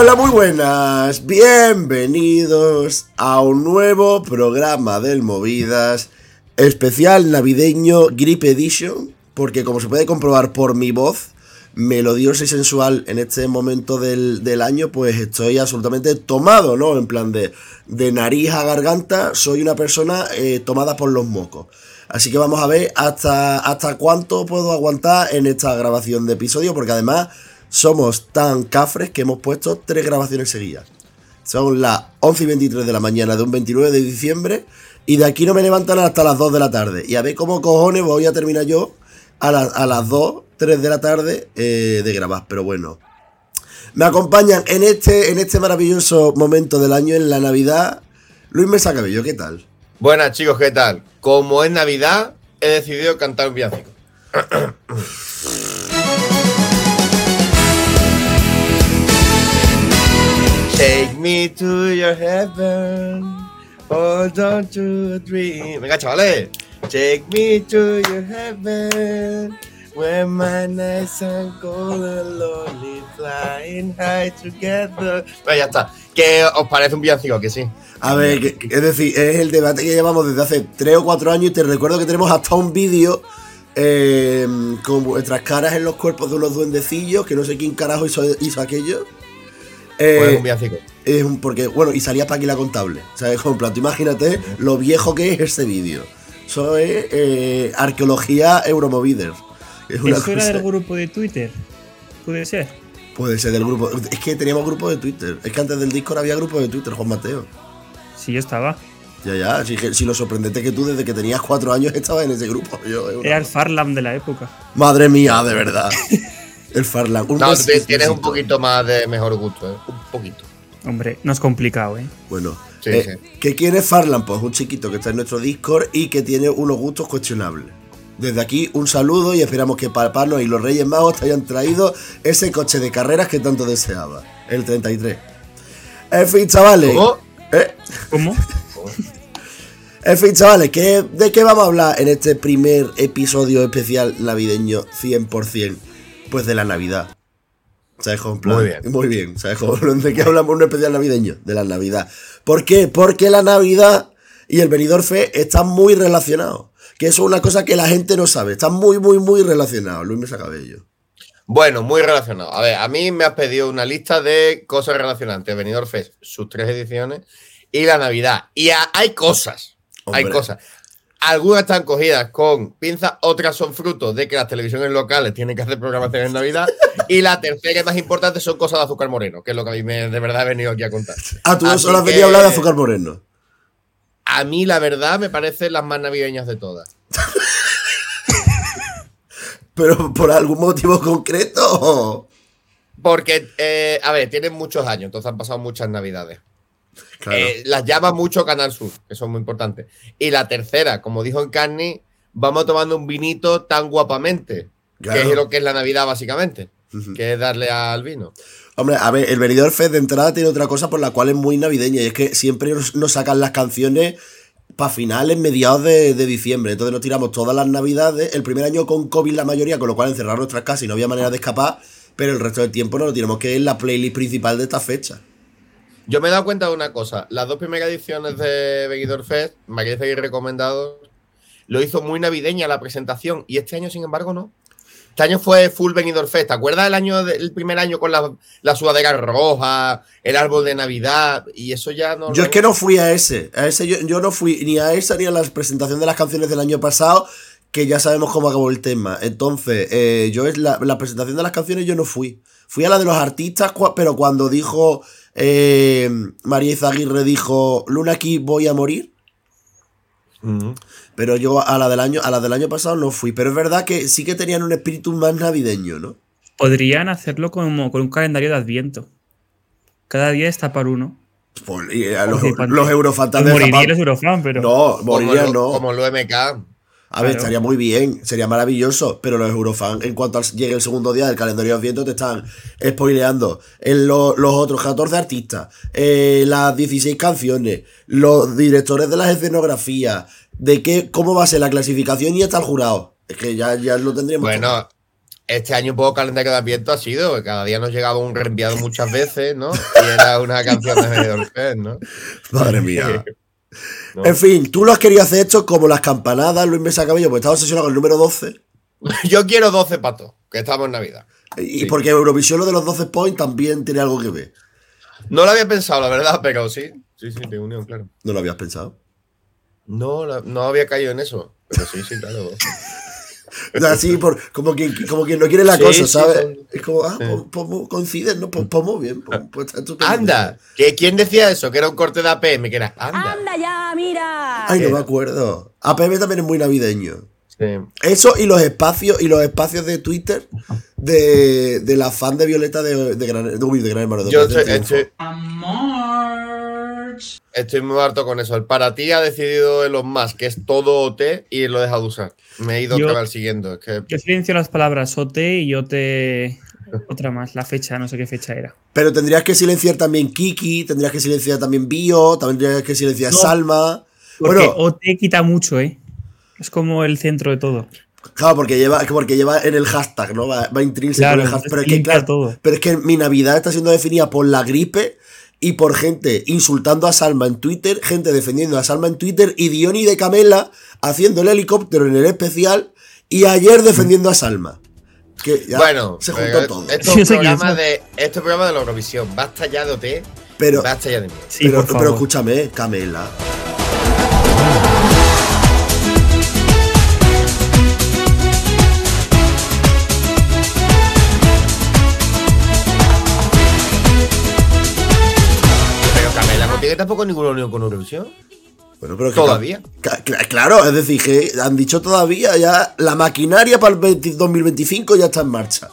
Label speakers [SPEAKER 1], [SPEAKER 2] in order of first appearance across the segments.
[SPEAKER 1] Hola, muy buenas. Bienvenidos a un nuevo programa del Movidas, especial navideño Grip Edition, porque como se puede comprobar por mi voz, melodiosa y sensual en este momento del, año, pues estoy absolutamente tomado, ¿no? En plan de, de nariz a garganta, soy una persona eh, tomada por los mocos. Así que vamos a ver hasta, hasta cuánto puedo aguantar en esta grabación de episodio, porque además somos tan cafres que hemos puesto tres grabaciones seguidas. Son las 11 y 23 de la mañana de un 29 de diciembre y de aquí no me levantan hasta las 2 de la tarde. Y a ver cómo cojones voy a terminar yo a, a las 2, 3 de la tarde eh, de grabar. Pero bueno, me acompañan en este, en este maravilloso momento del año, en la Navidad, Luis Mesa Cabello, ¿qué tal?
[SPEAKER 2] Buenas chicos, ¿qué tal? Como es Navidad, he decidido cantar un villancico. Take me to your heaven, hold on to a dream. Venga, chavales. Take me to your heaven, where my nights are cold and lonely, flying high together. Bueno, ya está. ¿Qué os parece un villancico? Que sí.
[SPEAKER 1] A ver, es decir, es el debate que llevamos desde hace 3 o 4 años y te recuerdo que tenemos hasta un vídeo eh, con vuestras caras en los cuerpos de unos duendecillos, que no sé quién carajo hizo aquello.
[SPEAKER 2] Eh, un
[SPEAKER 1] Es un, porque, bueno, y salía para aquí la contable. ¿Sabes? Con plan, imagínate lo viejo que es ese vídeo. Eso es eh, arqueología Euromovider.
[SPEAKER 3] Es una ¿Eso era del grupo de Twitter? ¿Puede ser?
[SPEAKER 1] Puede ser del grupo. Es que teníamos grupo de Twitter. Es que antes del Discord había grupo de Twitter, Juan Mateo.
[SPEAKER 3] Sí, yo estaba.
[SPEAKER 1] Ya, ya. Si, si lo sorprendente que tú desde que tenías cuatro años estabas en ese grupo.
[SPEAKER 3] Era el Farlam de la época.
[SPEAKER 1] Madre mía, de verdad. El Farland.
[SPEAKER 2] no, tienes un poquito más de mejor gusto, ¿eh? Un poquito.
[SPEAKER 3] Hombre, no es complicado, ¿eh?
[SPEAKER 1] Bueno. Eh, ¿Qué quiere Farland? Pues un chiquito que está en nuestro Discord y que tiene unos gustos cuestionables. Desde aquí, un saludo y esperamos que Papá y los Reyes Magos te hayan traído ese coche de carreras que tanto deseaba. El 33. En fin, chavales.
[SPEAKER 2] ¿Cómo?
[SPEAKER 3] ¿Eh? ¿Cómo?
[SPEAKER 1] en fin, chavales, ¿de qué vamos a hablar en este primer episodio especial navideño 100%? Pues de la Navidad. ¿Sabes?
[SPEAKER 2] Muy bien.
[SPEAKER 1] Muy bien. ¿Sabes? ¿De qué hablamos un especial navideño? De la Navidad. ¿Por qué? Porque la Navidad y el venidor fe están muy relacionados. Que eso es una cosa que la gente no sabe. Están muy, muy, muy relacionados. Luis Mesa Cabello.
[SPEAKER 2] Bueno, muy relacionado. A ver, a mí me has pedido una lista de cosas relacionantes. Venidor Fest, sus tres ediciones, y la Navidad. Y hay cosas. Hay cosas. Algunas están cogidas con pinzas, otras son frutos de que las televisiones locales tienen que hacer programación en Navidad. y la tercera y más importante son cosas de azúcar moreno, que es lo que a mí me, de verdad he venido aquí a contar.
[SPEAKER 1] Ah, tú solo has venido a hablar de azúcar moreno.
[SPEAKER 2] A mí, la verdad, me parecen las más navideñas de todas.
[SPEAKER 1] ¿Pero por algún motivo concreto?
[SPEAKER 2] Porque, eh, a ver, tienen muchos años, entonces han pasado muchas navidades. Eh, las llama mucho Canal Sur, que son muy importantes. Y la tercera, como dijo en Carney, vamos tomando un vinito tan guapamente, que es lo que es la Navidad básicamente, que es darle al vino.
[SPEAKER 1] Hombre, a ver, el venidor Fed de entrada tiene otra cosa por la cual es muy navideña y es que siempre nos, sacan las canciones para finales, mediados de, diciembre. Entonces nos tiramos todas las navidades. El primer año con COVID la mayoría, con lo cual encerrar nuestras casas y no había manera de escapar. Pero el resto del tiempo no lo tenemos que en la playlist principal de esta fecha.
[SPEAKER 2] Yo me he dado cuenta de una cosa. Las dos primeras ediciones de Veguidor Fest, queréis seguir recomendado, lo hizo muy navideña la presentación y este año, sin embargo, no. Este año fue full Venidor Fest. ¿Te acuerdas del año del primer año con la, la sudadera roja, el árbol de Navidad? Y eso ya no.
[SPEAKER 1] Yo es que no fui a ese. A ese yo, no fui ni a esa ni a la presentación de las canciones del año pasado, que ya sabemos cómo acabó el tema. Entonces, eh, yo es la, la presentación de las canciones yo no fui. Fui a la de los artistas, pero cuando dijo eh, María Izaguirre dijo, Luna aquí voy a morir. Pero yo a la del año, a la del año pasado no fui. Pero es verdad que sí que tenían un espíritu más navideño, ¿no?
[SPEAKER 3] Podrían hacerlo como con un calendario de Adviento. Cada día está para uno.
[SPEAKER 1] Pues, los, los, eurofantasmas.
[SPEAKER 3] Moriría los eurofan, pero.
[SPEAKER 1] No, moriría no.
[SPEAKER 2] Como lo MK.
[SPEAKER 1] A ver, estaría muy bien, sería maravilloso, pero los Eurofans, en cuanto llegue el segundo día del calendario de viento, te están spoileando en los otros 14 artistas, eh, las 16 canciones, los directores de las escenografías, de qué, cómo va a ser la clasificación y hasta el jurado. Es que ya, ya lo tendríamos.
[SPEAKER 2] Bueno, este año un poco calendario de Adviento ha sido, que cada día nos llegaba un reenviado muchas veces, ¿no? Y era una canción de Benidorm ¿no?
[SPEAKER 1] Madre mía.
[SPEAKER 2] No.
[SPEAKER 1] En fin, tú lo has querido hacer esto como las campanadas, Luis Mesa Cabello, porque estaba obsesionado con el número 12.
[SPEAKER 2] Yo quiero 12 patos, que estamos en Navidad.
[SPEAKER 1] Y
[SPEAKER 2] Sí.
[SPEAKER 1] porque Eurovisión lo de los 12 points también tiene algo que ver.
[SPEAKER 2] No lo había pensado, la verdad, pero sí. Sí, sí, tengo unión, claro.
[SPEAKER 1] No lo habías pensado.
[SPEAKER 2] No, la- no había caído en eso. Pero sí, sí, claro.
[SPEAKER 1] Así, por, como, quien, como quien no quiere la
[SPEAKER 2] Sí,
[SPEAKER 1] cosa,
[SPEAKER 2] sí,
[SPEAKER 1] ¿sabes?
[SPEAKER 2] son-
[SPEAKER 1] Es como, ah,
[SPEAKER 2] sí.
[SPEAKER 1] pues, pues mu- coinciden, ¿no? Pues, pues muy bien. Pues, pues está estupendo.
[SPEAKER 2] Anda, ¿que ¿quién decía eso? Que era un corte de APM, que era anda.
[SPEAKER 4] Anda ya, mira.
[SPEAKER 1] Ay, no me acuerdo. APM también es muy navideño.
[SPEAKER 2] Sí.
[SPEAKER 1] Eso y los espacios y los espacios de Twitter de, de la fan de Violeta de, de Gran, uy, de Gran Hermano. de
[SPEAKER 2] Yo estoy, Estoy, muy harto con eso. El para ti ha decidido Elon Musk que es todo OT y lo deja de usar. Me he ido
[SPEAKER 3] Yo-
[SPEAKER 2] otra vez siguiendo. Es que
[SPEAKER 3] Yo silencio las palabras OT y OT. Otra más, la fecha, no sé qué fecha era.
[SPEAKER 1] Pero tendrías que silenciar también Kiki, tendrías que silenciar también Bio, tendrías que silenciar
[SPEAKER 3] No.
[SPEAKER 1] Salma.
[SPEAKER 3] Porque
[SPEAKER 1] Bueno,
[SPEAKER 3] OT quita mucho, ¿eh? Es como el centro de todo.
[SPEAKER 1] claro, porque lleva, porque lleva en el hashtag, ¿no? Va, va intrínseco
[SPEAKER 3] Claro,
[SPEAKER 1] en el hashtag. Pero es, que, claro,
[SPEAKER 3] todo.
[SPEAKER 1] pero es que mi Navidad está siendo definida por la gripe y por gente insultando a Salma en Twitter, gente defendiendo a Salma en Twitter y Diony de Camela haciendo el helicóptero en el especial y ayer defendiendo a Salma. Que ya
[SPEAKER 2] bueno,
[SPEAKER 1] se
[SPEAKER 2] pero
[SPEAKER 1] juntó todo.
[SPEAKER 2] Esto
[SPEAKER 3] Sí,
[SPEAKER 2] programa de, este programa de la Eurovisión. Basta ya de OT.
[SPEAKER 1] Pero,
[SPEAKER 2] Basta ya de mierda.
[SPEAKER 3] Sí,
[SPEAKER 1] pero, pero escúchame, Camela.
[SPEAKER 2] Tiene tampoco ninguna unión con Eurovisión.
[SPEAKER 1] Bueno, pero que
[SPEAKER 2] Todavía.
[SPEAKER 1] Claro, es decir, que han dicho todavía ya la maquinaria para el 20 2025 ya está en marcha.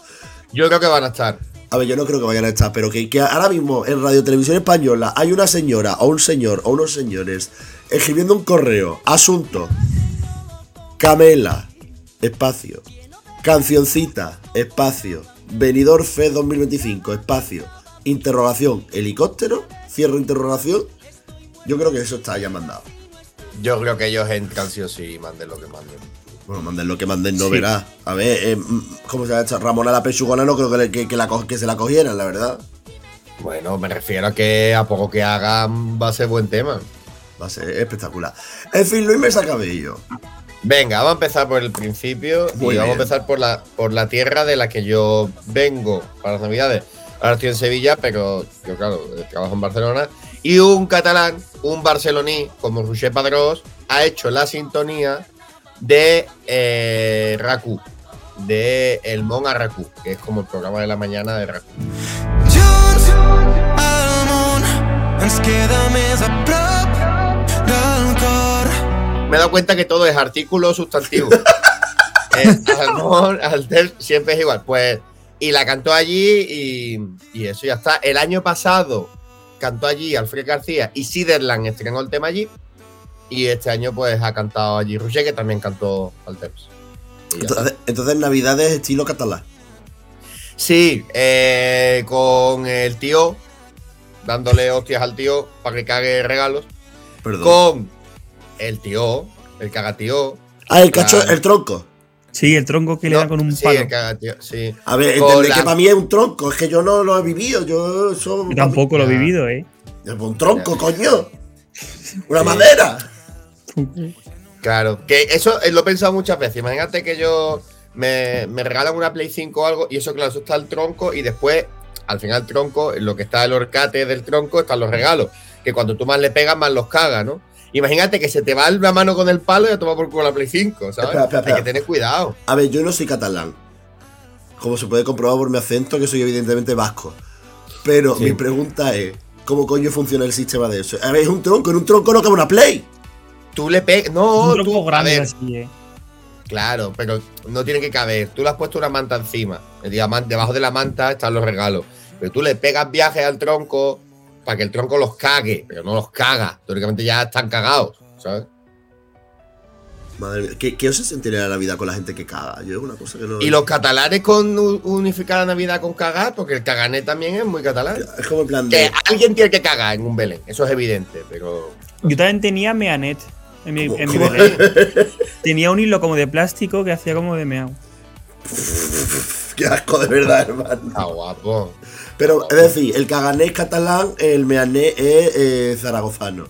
[SPEAKER 2] Yo creo que van a estar.
[SPEAKER 1] A ver, yo no creo que vayan a estar, pero que, que ahora mismo en Radio Televisión Española hay una señora o un señor o unos señores escribiendo un correo, asunto, Camela, espacio, cancioncita, espacio, venidor fe 2025, espacio, interrogación, helicóptero, cierro interrogación. Yo creo que eso está ya mandado.
[SPEAKER 2] Yo creo que ellos entran sí o sí y manden lo que manden.
[SPEAKER 1] Bueno, manden lo que manden, no
[SPEAKER 3] Sí.
[SPEAKER 1] verás. A ver, eh, mm, ¿cómo se llama esta? Ramona la Pechugona no creo que, le- que, que la, co- que se la cogieran, la verdad.
[SPEAKER 2] Bueno, me refiero a que a poco que hagan va a ser buen tema.
[SPEAKER 1] Va a ser espectacular. En fin, Luis Mesa Cabello.
[SPEAKER 2] Venga, vamos a empezar por el principio
[SPEAKER 1] Muy
[SPEAKER 2] y vamos a empezar por la, por la tierra de la que yo vengo para las navidades. Ahora estoy en Sevilla, pero yo, claro, eh, trabajo en Barcelona. Y un catalán, un barceloní, como Roger Padrós, ha hecho la sintonía de eh, Raku, de El Mon a Raku, que es como el programa de la mañana de Raku.
[SPEAKER 5] Al
[SPEAKER 2] me he dado cuenta que todo es artículo sustantivo. Eh, Alter, siempre es igual. Pues, y la cantó allí y, y eso ya está. El año pasado cantó allí Alfred García y Siderland estrenó el tema allí. Y este año, pues, ha cantado allí Roger, que también cantó ya está.
[SPEAKER 1] Entonces, entonces Navidades estilo catalán.
[SPEAKER 2] Sí, eh, con el tío, dándole hostias al tío para que cague regalos.
[SPEAKER 1] Perdón.
[SPEAKER 2] Con el tío, el cagatío.
[SPEAKER 1] ah, el cacho, el tronco.
[SPEAKER 3] Sí, el tronco que le da con un
[SPEAKER 2] sí,
[SPEAKER 3] palo.
[SPEAKER 2] el cagatío, sí.
[SPEAKER 1] A ver, entendé
[SPEAKER 2] la-
[SPEAKER 1] que para mí es un tronco, es que yo no lo he vivido, yo eso
[SPEAKER 3] Yo tampoco lo he vivido, ¿eh?
[SPEAKER 1] Es un tronco, coño. Una
[SPEAKER 2] Sí.
[SPEAKER 1] madera.
[SPEAKER 2] Claro, que eso eh, lo he pensado muchas veces. Imagínate que yo me, me regalan una Play 5 o algo, y eso, claro, eso está el tronco, y después, al final, el tronco, lo que está el horcate del tronco, están los regalos. Que cuando tú más le pegas, más los cagas, ¿no? Imagínate que se te va la mano con el palo y a tomar por culo la Play 5, ¿sabes?
[SPEAKER 1] Espera, espera, espera.
[SPEAKER 2] Hay que tener cuidado.
[SPEAKER 1] A ver, yo no soy catalán. Como se puede comprobar por mi acento, que soy evidentemente vasco. Pero
[SPEAKER 2] Sí.
[SPEAKER 1] mi pregunta es, ¿cómo coño funciona el sistema de eso? A ver, es un tronco, en un tronco no cabe una play.
[SPEAKER 2] Tú le pegas. No,
[SPEAKER 3] un tronco
[SPEAKER 2] tú. A
[SPEAKER 3] grande
[SPEAKER 2] ver,
[SPEAKER 3] así, ¿eh?
[SPEAKER 2] Claro, pero no tiene que caber. Tú le has puesto una manta encima. El diamante, debajo de la manta están los regalos. Pero tú le pegas viajes al tronco para que el tronco los cague, pero no los caga. Teóricamente ya están cagados, ¿sabes?
[SPEAKER 1] Madre mía, ¿qué, qué os sentiría la Navidad con la gente que caga? Yo es una cosa que no...
[SPEAKER 2] Y los catalanes con unificar la Navidad con cagar, porque el cagané también es muy catalán.
[SPEAKER 1] Es como en plan
[SPEAKER 2] Que
[SPEAKER 1] de...
[SPEAKER 2] alguien tiene que cagar en un Belén, eso es evidente, pero.
[SPEAKER 3] Yo también tenía Meanet en mi,
[SPEAKER 1] ¿Cómo-
[SPEAKER 3] en mi? Belén. Tenía un hilo como de plástico que hacía como de meao.
[SPEAKER 1] Qué asco de verdad, hermano.
[SPEAKER 2] Está guapo.
[SPEAKER 1] Pero, es decir, el caganés catalán, el meanés es eh, zaragozano.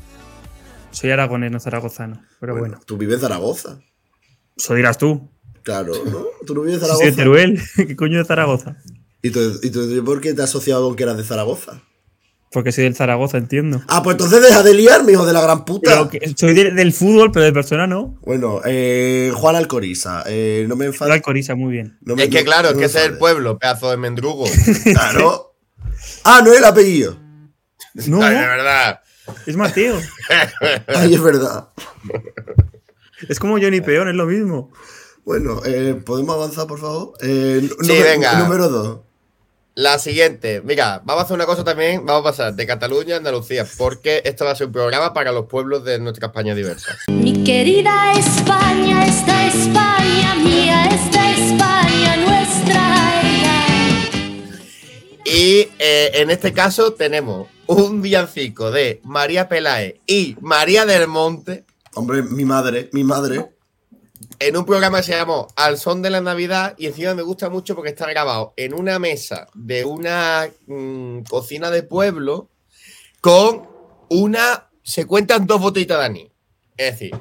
[SPEAKER 3] Soy aragonés, no zaragozano. Pero bueno.
[SPEAKER 1] Tú vives en Zaragoza.
[SPEAKER 3] Eso dirás tú.
[SPEAKER 1] Claro, ¿no? Tú no vives en
[SPEAKER 3] Soy de
[SPEAKER 1] Zaragoza.
[SPEAKER 3] Teruel. ¿Qué coño de Zaragoza?
[SPEAKER 1] ¿Y tú, y tú por qué te has asociado con que eras de Zaragoza?
[SPEAKER 3] Porque soy del Zaragoza, entiendo.
[SPEAKER 1] Ah, pues entonces deja de liarme, hijo de la gran puta.
[SPEAKER 3] Que- soy de- del fútbol, pero de persona no.
[SPEAKER 1] Bueno, eh, Juan Alcoriza, eh, no me enfades.
[SPEAKER 3] Alcoriza, muy bien.
[SPEAKER 1] no me-
[SPEAKER 2] Es que
[SPEAKER 1] no-
[SPEAKER 2] claro,
[SPEAKER 1] no
[SPEAKER 2] es que ese es el pueblo, pedazo de mendrugo.
[SPEAKER 1] Claro. Ah, no es el apellido.
[SPEAKER 3] No,
[SPEAKER 2] Ay, de verdad.
[SPEAKER 3] es Mateo.
[SPEAKER 1] Ay, es verdad.
[SPEAKER 3] Es como Johnny Peón, es lo mismo.
[SPEAKER 1] Bueno, eh, ¿podemos avanzar, por favor? Eh,
[SPEAKER 2] Sí, venga.
[SPEAKER 1] Número dos.
[SPEAKER 2] La siguiente, mira, vamos a hacer una cosa también, vamos a pasar de Cataluña a Andalucía, porque esto va a ser un programa para los pueblos de nuestra España diversa.
[SPEAKER 4] Mi querida España, esta España mía, esta España nuestra.
[SPEAKER 2] Y eh, en este caso tenemos un villancico de María Peláez y María del Monte
[SPEAKER 1] Hombre, mi madre, mi madre.
[SPEAKER 2] En un programa que se llamó Al son de la Navidad y encima me gusta mucho porque está grabado en una mesa de una mm, cocina de pueblo con una... Se cuentan dos botellitas de anís. Es decir,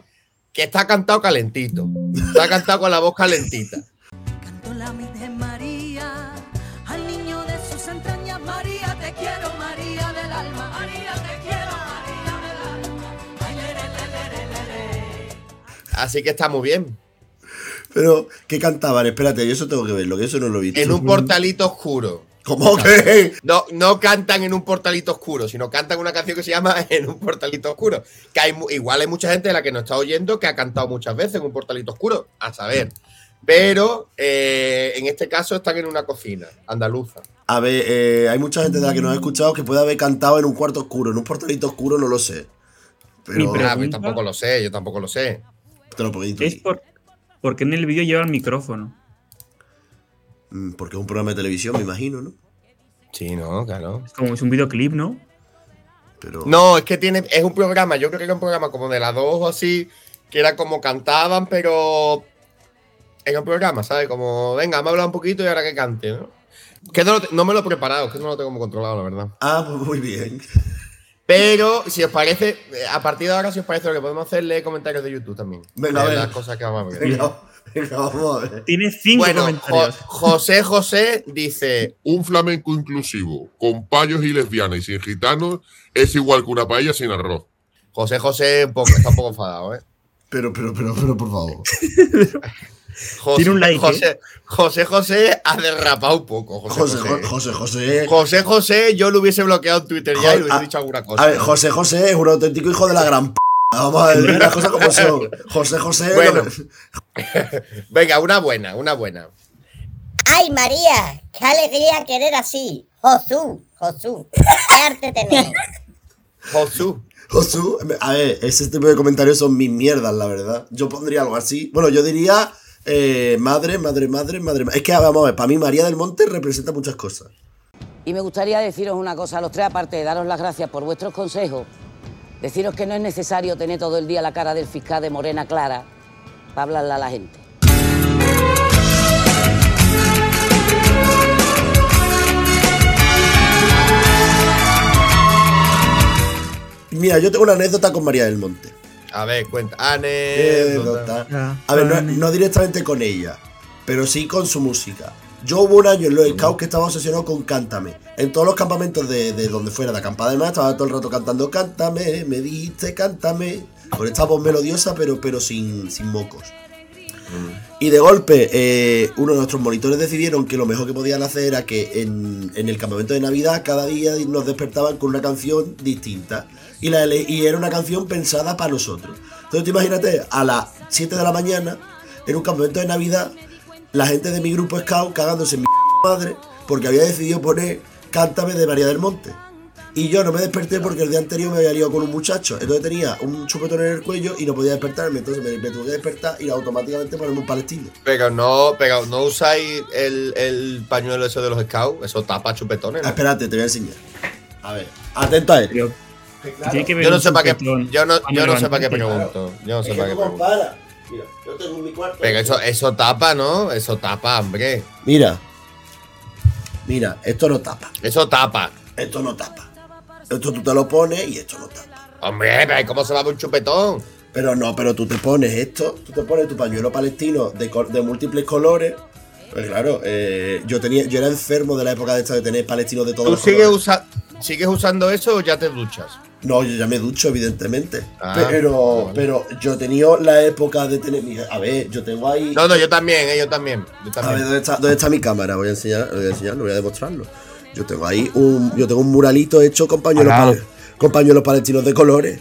[SPEAKER 2] que está cantado calentito. Está cantado con la voz calentita.
[SPEAKER 6] Cantó la Virgen María al niño de sus entrañas. María, te quiero, María del alma. María, te quiero, María del alma. Ay, le, le, le, le, le, le, le.
[SPEAKER 2] Así que está muy bien.
[SPEAKER 1] Pero, ¿qué cantaban? Espérate, yo eso tengo que verlo, que eso no lo he visto.
[SPEAKER 2] En un portalito oscuro.
[SPEAKER 1] ¿Cómo que?
[SPEAKER 2] No, no cantan en un portalito oscuro, sino cantan una canción que se llama En un portalito oscuro. Que hay, igual hay mucha gente de la que nos está oyendo que ha cantado muchas veces en un portalito oscuro, a saber. Pero eh, en este caso están en una cocina andaluza.
[SPEAKER 1] A ver, eh, hay mucha gente de la que nos ha escuchado que puede haber cantado en un cuarto oscuro, en un portalito oscuro, no lo sé. Pero
[SPEAKER 2] Ah,
[SPEAKER 3] pregunta-
[SPEAKER 2] pues tampoco lo sé, yo tampoco lo sé.
[SPEAKER 1] te lo puedo
[SPEAKER 3] Es
[SPEAKER 1] intuir.
[SPEAKER 3] Por, porque en el vídeo lleva el micrófono.
[SPEAKER 1] Mm, Porque es un programa de televisión, me imagino, ¿no?
[SPEAKER 2] Sí, no, claro.
[SPEAKER 3] Es como es un videoclip, ¿no?
[SPEAKER 1] Pero.
[SPEAKER 2] No, es que tiene, es un programa, yo creo que era un programa como de las dos o así, que era como cantaban, pero en un programa, ¿sabes? Como, venga, me ha hablado un poquito y ahora que cante, ¿no? Que no, no me lo he preparado, es que no lo tengo como controlado, la verdad.
[SPEAKER 1] Ah, pues muy bien.
[SPEAKER 2] Pero, si os parece, eh, a partir de ahora, si os parece, lo que podemos hacer, leer comentarios de YouTube también.
[SPEAKER 1] Venga, a ver.
[SPEAKER 2] las cosas que vamos a ver.
[SPEAKER 1] Venga, venga, vamos a ver.
[SPEAKER 3] Tiene cinco
[SPEAKER 2] Bueno,
[SPEAKER 3] comentarios.
[SPEAKER 2] Jo- José José dice,
[SPEAKER 7] Un flamenco inclusivo, con payos y lesbianas y sin gitanos, es igual que una paella sin arroz.
[SPEAKER 2] José José un poco, está un poco enfadado, ¿eh?
[SPEAKER 1] Pero, pero, pero, pero, por favor.
[SPEAKER 2] José,
[SPEAKER 3] Tiene un like, ¿eh?
[SPEAKER 2] José, José José ha derrapado un poco. José
[SPEAKER 1] José,
[SPEAKER 2] José,
[SPEAKER 1] José, José.
[SPEAKER 2] José José, yo lo hubiese bloqueado en Twitter ya y le hubiese
[SPEAKER 1] a-
[SPEAKER 2] dicho alguna cosa.
[SPEAKER 1] A ver, José José es un auténtico hijo de la gran p. Vamos a decir las cosas como son. José José.
[SPEAKER 2] Bueno.
[SPEAKER 1] no-
[SPEAKER 2] Venga, una buena, una buena.
[SPEAKER 8] ¡Ay, María! ¡Qué alegría querer así! ¡Josú! ¡Josú! ¡Qué arte tenés!
[SPEAKER 2] Josu.
[SPEAKER 1] Josu, a ver, ese tipo de comentarios son mis mierdas, la verdad. Yo pondría algo así. Bueno, yo diría eh, madre, madre, madre, madre. Es que vamos a ver, para mí María del Monte representa muchas cosas.
[SPEAKER 9] Y me gustaría deciros una cosa a los tres, aparte de daros las gracias por vuestros consejos, deciros que no es necesario tener todo el día la cara del fiscal de Morena Clara para hablarle a la gente.
[SPEAKER 1] Mira, yo tengo una anécdota con María del Monte.
[SPEAKER 2] A ver, cuenta. Anécdota.
[SPEAKER 3] Ya,
[SPEAKER 1] A ver, no, directamente con ella, pero sí con su música. Yo hubo un año en los Scouts que estaba obsesionado con Cántame. En todos los campamentos de, de donde fuera, de acampada de mar, estaba todo el rato cantando Cántame, me diste, cántame. Con esta voz melodiosa, pero, pero sin, sin mocos. Y de golpe, eh, uno de nuestros monitores decidieron que lo mejor que podían hacer era que en, en el campamento de Navidad cada día nos despertaban con una canción distinta. Y, la, y era una canción pensada para nosotros. Entonces, tú imagínate, a las 7 de la mañana, en un campamento de Navidad, la gente de mi grupo Scout cagándose en mi madre porque había decidido poner Cántame de María del Monte. Y yo no me desperté porque el día anterior me había liado con un muchacho. Entonces tenía un chupetón en el cuello y no podía despertarme. Entonces me, me tuve que despertar y automáticamente ponerme un palestino.
[SPEAKER 2] Pero no, pero no usáis el, el pañuelo ese de los scouts. Eso tapa chupetones.
[SPEAKER 1] Ah,
[SPEAKER 2] ¿no?
[SPEAKER 1] espérate, te voy a enseñar. A ver, atento a él.
[SPEAKER 3] Que
[SPEAKER 2] Yo no sé para qué. Yo no, yo no sé para qué pregunto. Yo no sé para qué
[SPEAKER 1] tú
[SPEAKER 2] pregunto.
[SPEAKER 1] compara. Mira, yo tengo en mi cuarto.
[SPEAKER 2] Pero eso, eso tapa, ¿no? Eso tapa, hombre.
[SPEAKER 1] Mira, Mira, esto no tapa.
[SPEAKER 2] Eso tapa.
[SPEAKER 1] Esto no tapa. Esto tú te lo pones y esto no tapa.
[SPEAKER 2] Hombre, pero ¿cómo se va a ver un chupetón?
[SPEAKER 1] Pero no, pero tú te pones esto, tú te pones tu pañuelo palestino de, de múltiples colores. Pues claro, eh, yo tenía, yo era enfermo de la época de esta de tener palestinos de todos
[SPEAKER 2] ¿Tú
[SPEAKER 1] los
[SPEAKER 2] sigues,
[SPEAKER 1] colores.
[SPEAKER 2] usa- sigues usando eso o ya te duchas?
[SPEAKER 1] No, yo ya me ducho, evidentemente.
[SPEAKER 2] Ah,
[SPEAKER 1] pero,
[SPEAKER 2] vale.
[SPEAKER 1] pero yo he tenido la época de tener. A ver, yo tengo ahí.
[SPEAKER 2] No, no, yo también, eh, yo también. Yo
[SPEAKER 1] A ver. ¿dónde está, dónde está mi cámara? Voy a enseñar, voy a enseñarlo, voy a demostrarlo. Yo tengo ahí un, yo tengo un muralito hecho con pañuelos, con pañuelos palestinos de colores.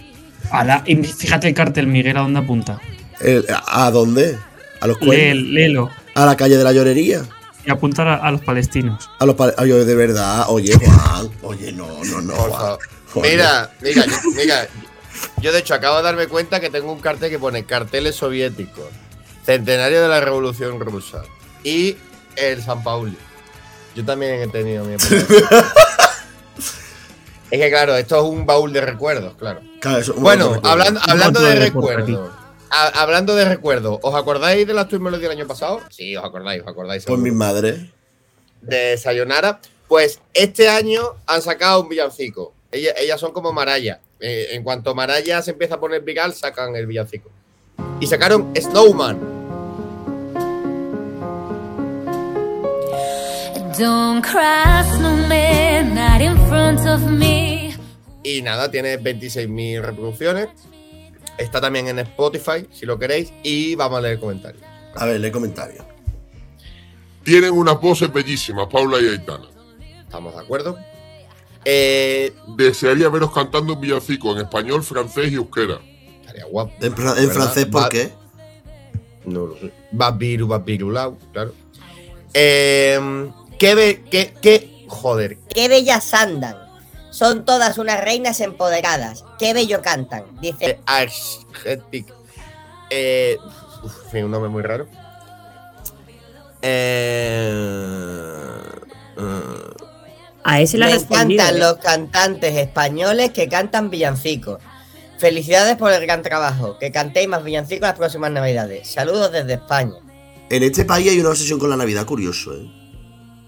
[SPEAKER 3] Ala, y fíjate el cartel, Miguel, a dónde apunta.
[SPEAKER 1] El- ¿A dónde? A los cuernos.
[SPEAKER 3] léelo.
[SPEAKER 1] A la calle de la llorería.
[SPEAKER 3] Y apuntar a, a los palestinos.
[SPEAKER 1] A los pale- Ay, oye, de verdad. Oye, Juan. Oye, no, no, no. Juan.
[SPEAKER 2] Mira, mira, mira. Yo de hecho acabo de darme cuenta que tengo un cartel que pone carteles soviéticos, centenario de la revolución rusa y el San Pauli. Yo también he tenido mi. Es que claro, esto es un baúl de recuerdos, claro.
[SPEAKER 1] Claro, eso-
[SPEAKER 2] Bueno, hablando, hablando de recuerdos. ha- Hablando de recuerdos, ¿os acordáis de las Twin Melody del año pasado? Sí, os acordáis, os acordáis.
[SPEAKER 1] Pues
[SPEAKER 2] seguro.
[SPEAKER 1] mi madre.
[SPEAKER 2] de Sayonara, pues este año han sacado un villancico. Ellas, ellas son como Maraya. Eh, en cuanto Maraya se empieza a poner viral, sacan el villancico. Y sacaron Snowman.
[SPEAKER 4] Don't cry, snowman, not in front of me.
[SPEAKER 2] Y nada, tiene 26.000 reproducciones. Está también en Spotify, si lo queréis. Y vamos a leer comentarios.
[SPEAKER 1] A ver, lee comentario.
[SPEAKER 7] Tienen una pose bellísima, Paula y Aitana.
[SPEAKER 2] ¿Estamos de acuerdo? Eh,
[SPEAKER 7] Desearía veros cantando un villancico en español, francés y euskera.
[SPEAKER 2] estaría guapo.
[SPEAKER 1] En, francés, ¿por
[SPEAKER 2] Va-
[SPEAKER 1] qué?
[SPEAKER 2] No lo sé. Babiru, babirulau, claro. Eh, ¿qué, ve- qué, qué, joder,
[SPEAKER 8] Qué bellas andan. Son todas unas reinas empoderadas. Qué bello cantan. Dice.
[SPEAKER 2] Eh, Argetic. Eh, uf, un nombre muy raro. Eh, eh,
[SPEAKER 10] A ese le ha
[SPEAKER 8] Me encantan los cantantes españoles que cantan villancicos. Felicidades por el gran trabajo. Que cantéis más villancicos las próximas navidades. Saludos desde España.
[SPEAKER 1] En este país hay una obsesión con la Navidad, curioso, ¿eh?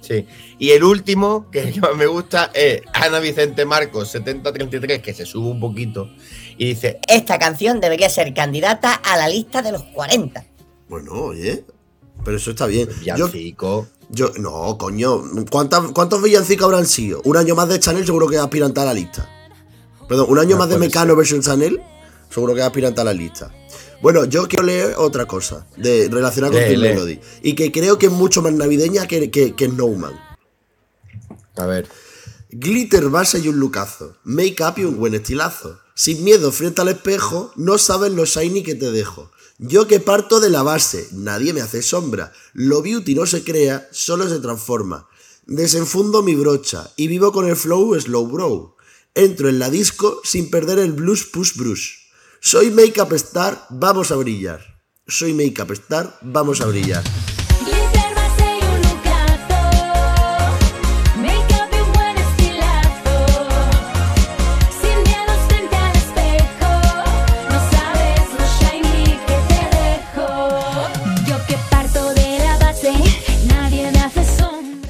[SPEAKER 2] sí. Y el último, que me gusta, es Ana Vicente Marcos, 7033, que se sube un poquito. Y dice:
[SPEAKER 8] Esta canción debería ser candidata a la lista de los 40.
[SPEAKER 1] Bueno, oye. Pero eso está bien. Yo,
[SPEAKER 2] Villancico.
[SPEAKER 1] Yo, no, coño. ¿Cuántas- ¿Cuántos villancicos habrán sido? Un año más de Chanel, seguro que es aspirante a la lista. Perdón, un año más de Mecano
[SPEAKER 2] ser.
[SPEAKER 1] version Chanel, seguro que es aspirante a la lista. Bueno, yo quiero leer otra cosa de, relacionada con
[SPEAKER 2] lee.
[SPEAKER 1] Melody. Y que creo que es mucho más navideña que, que, que Snowman.
[SPEAKER 2] A ver.
[SPEAKER 1] Glitter, base y un lucazo. Make up y un buen estilazo. Sin miedo frente al espejo, no sabes lo shiny que te dejo. Yo que parto de la base, nadie me hace sombra. Lo beauty no se crea, solo se transforma. Desenfundo mi brocha y vivo con el flow slow bro. Entro en la disco sin perder el blues push brush. Soy Makeup Star, vamos a brillar. Soy Makeup Star, vamos a brillar.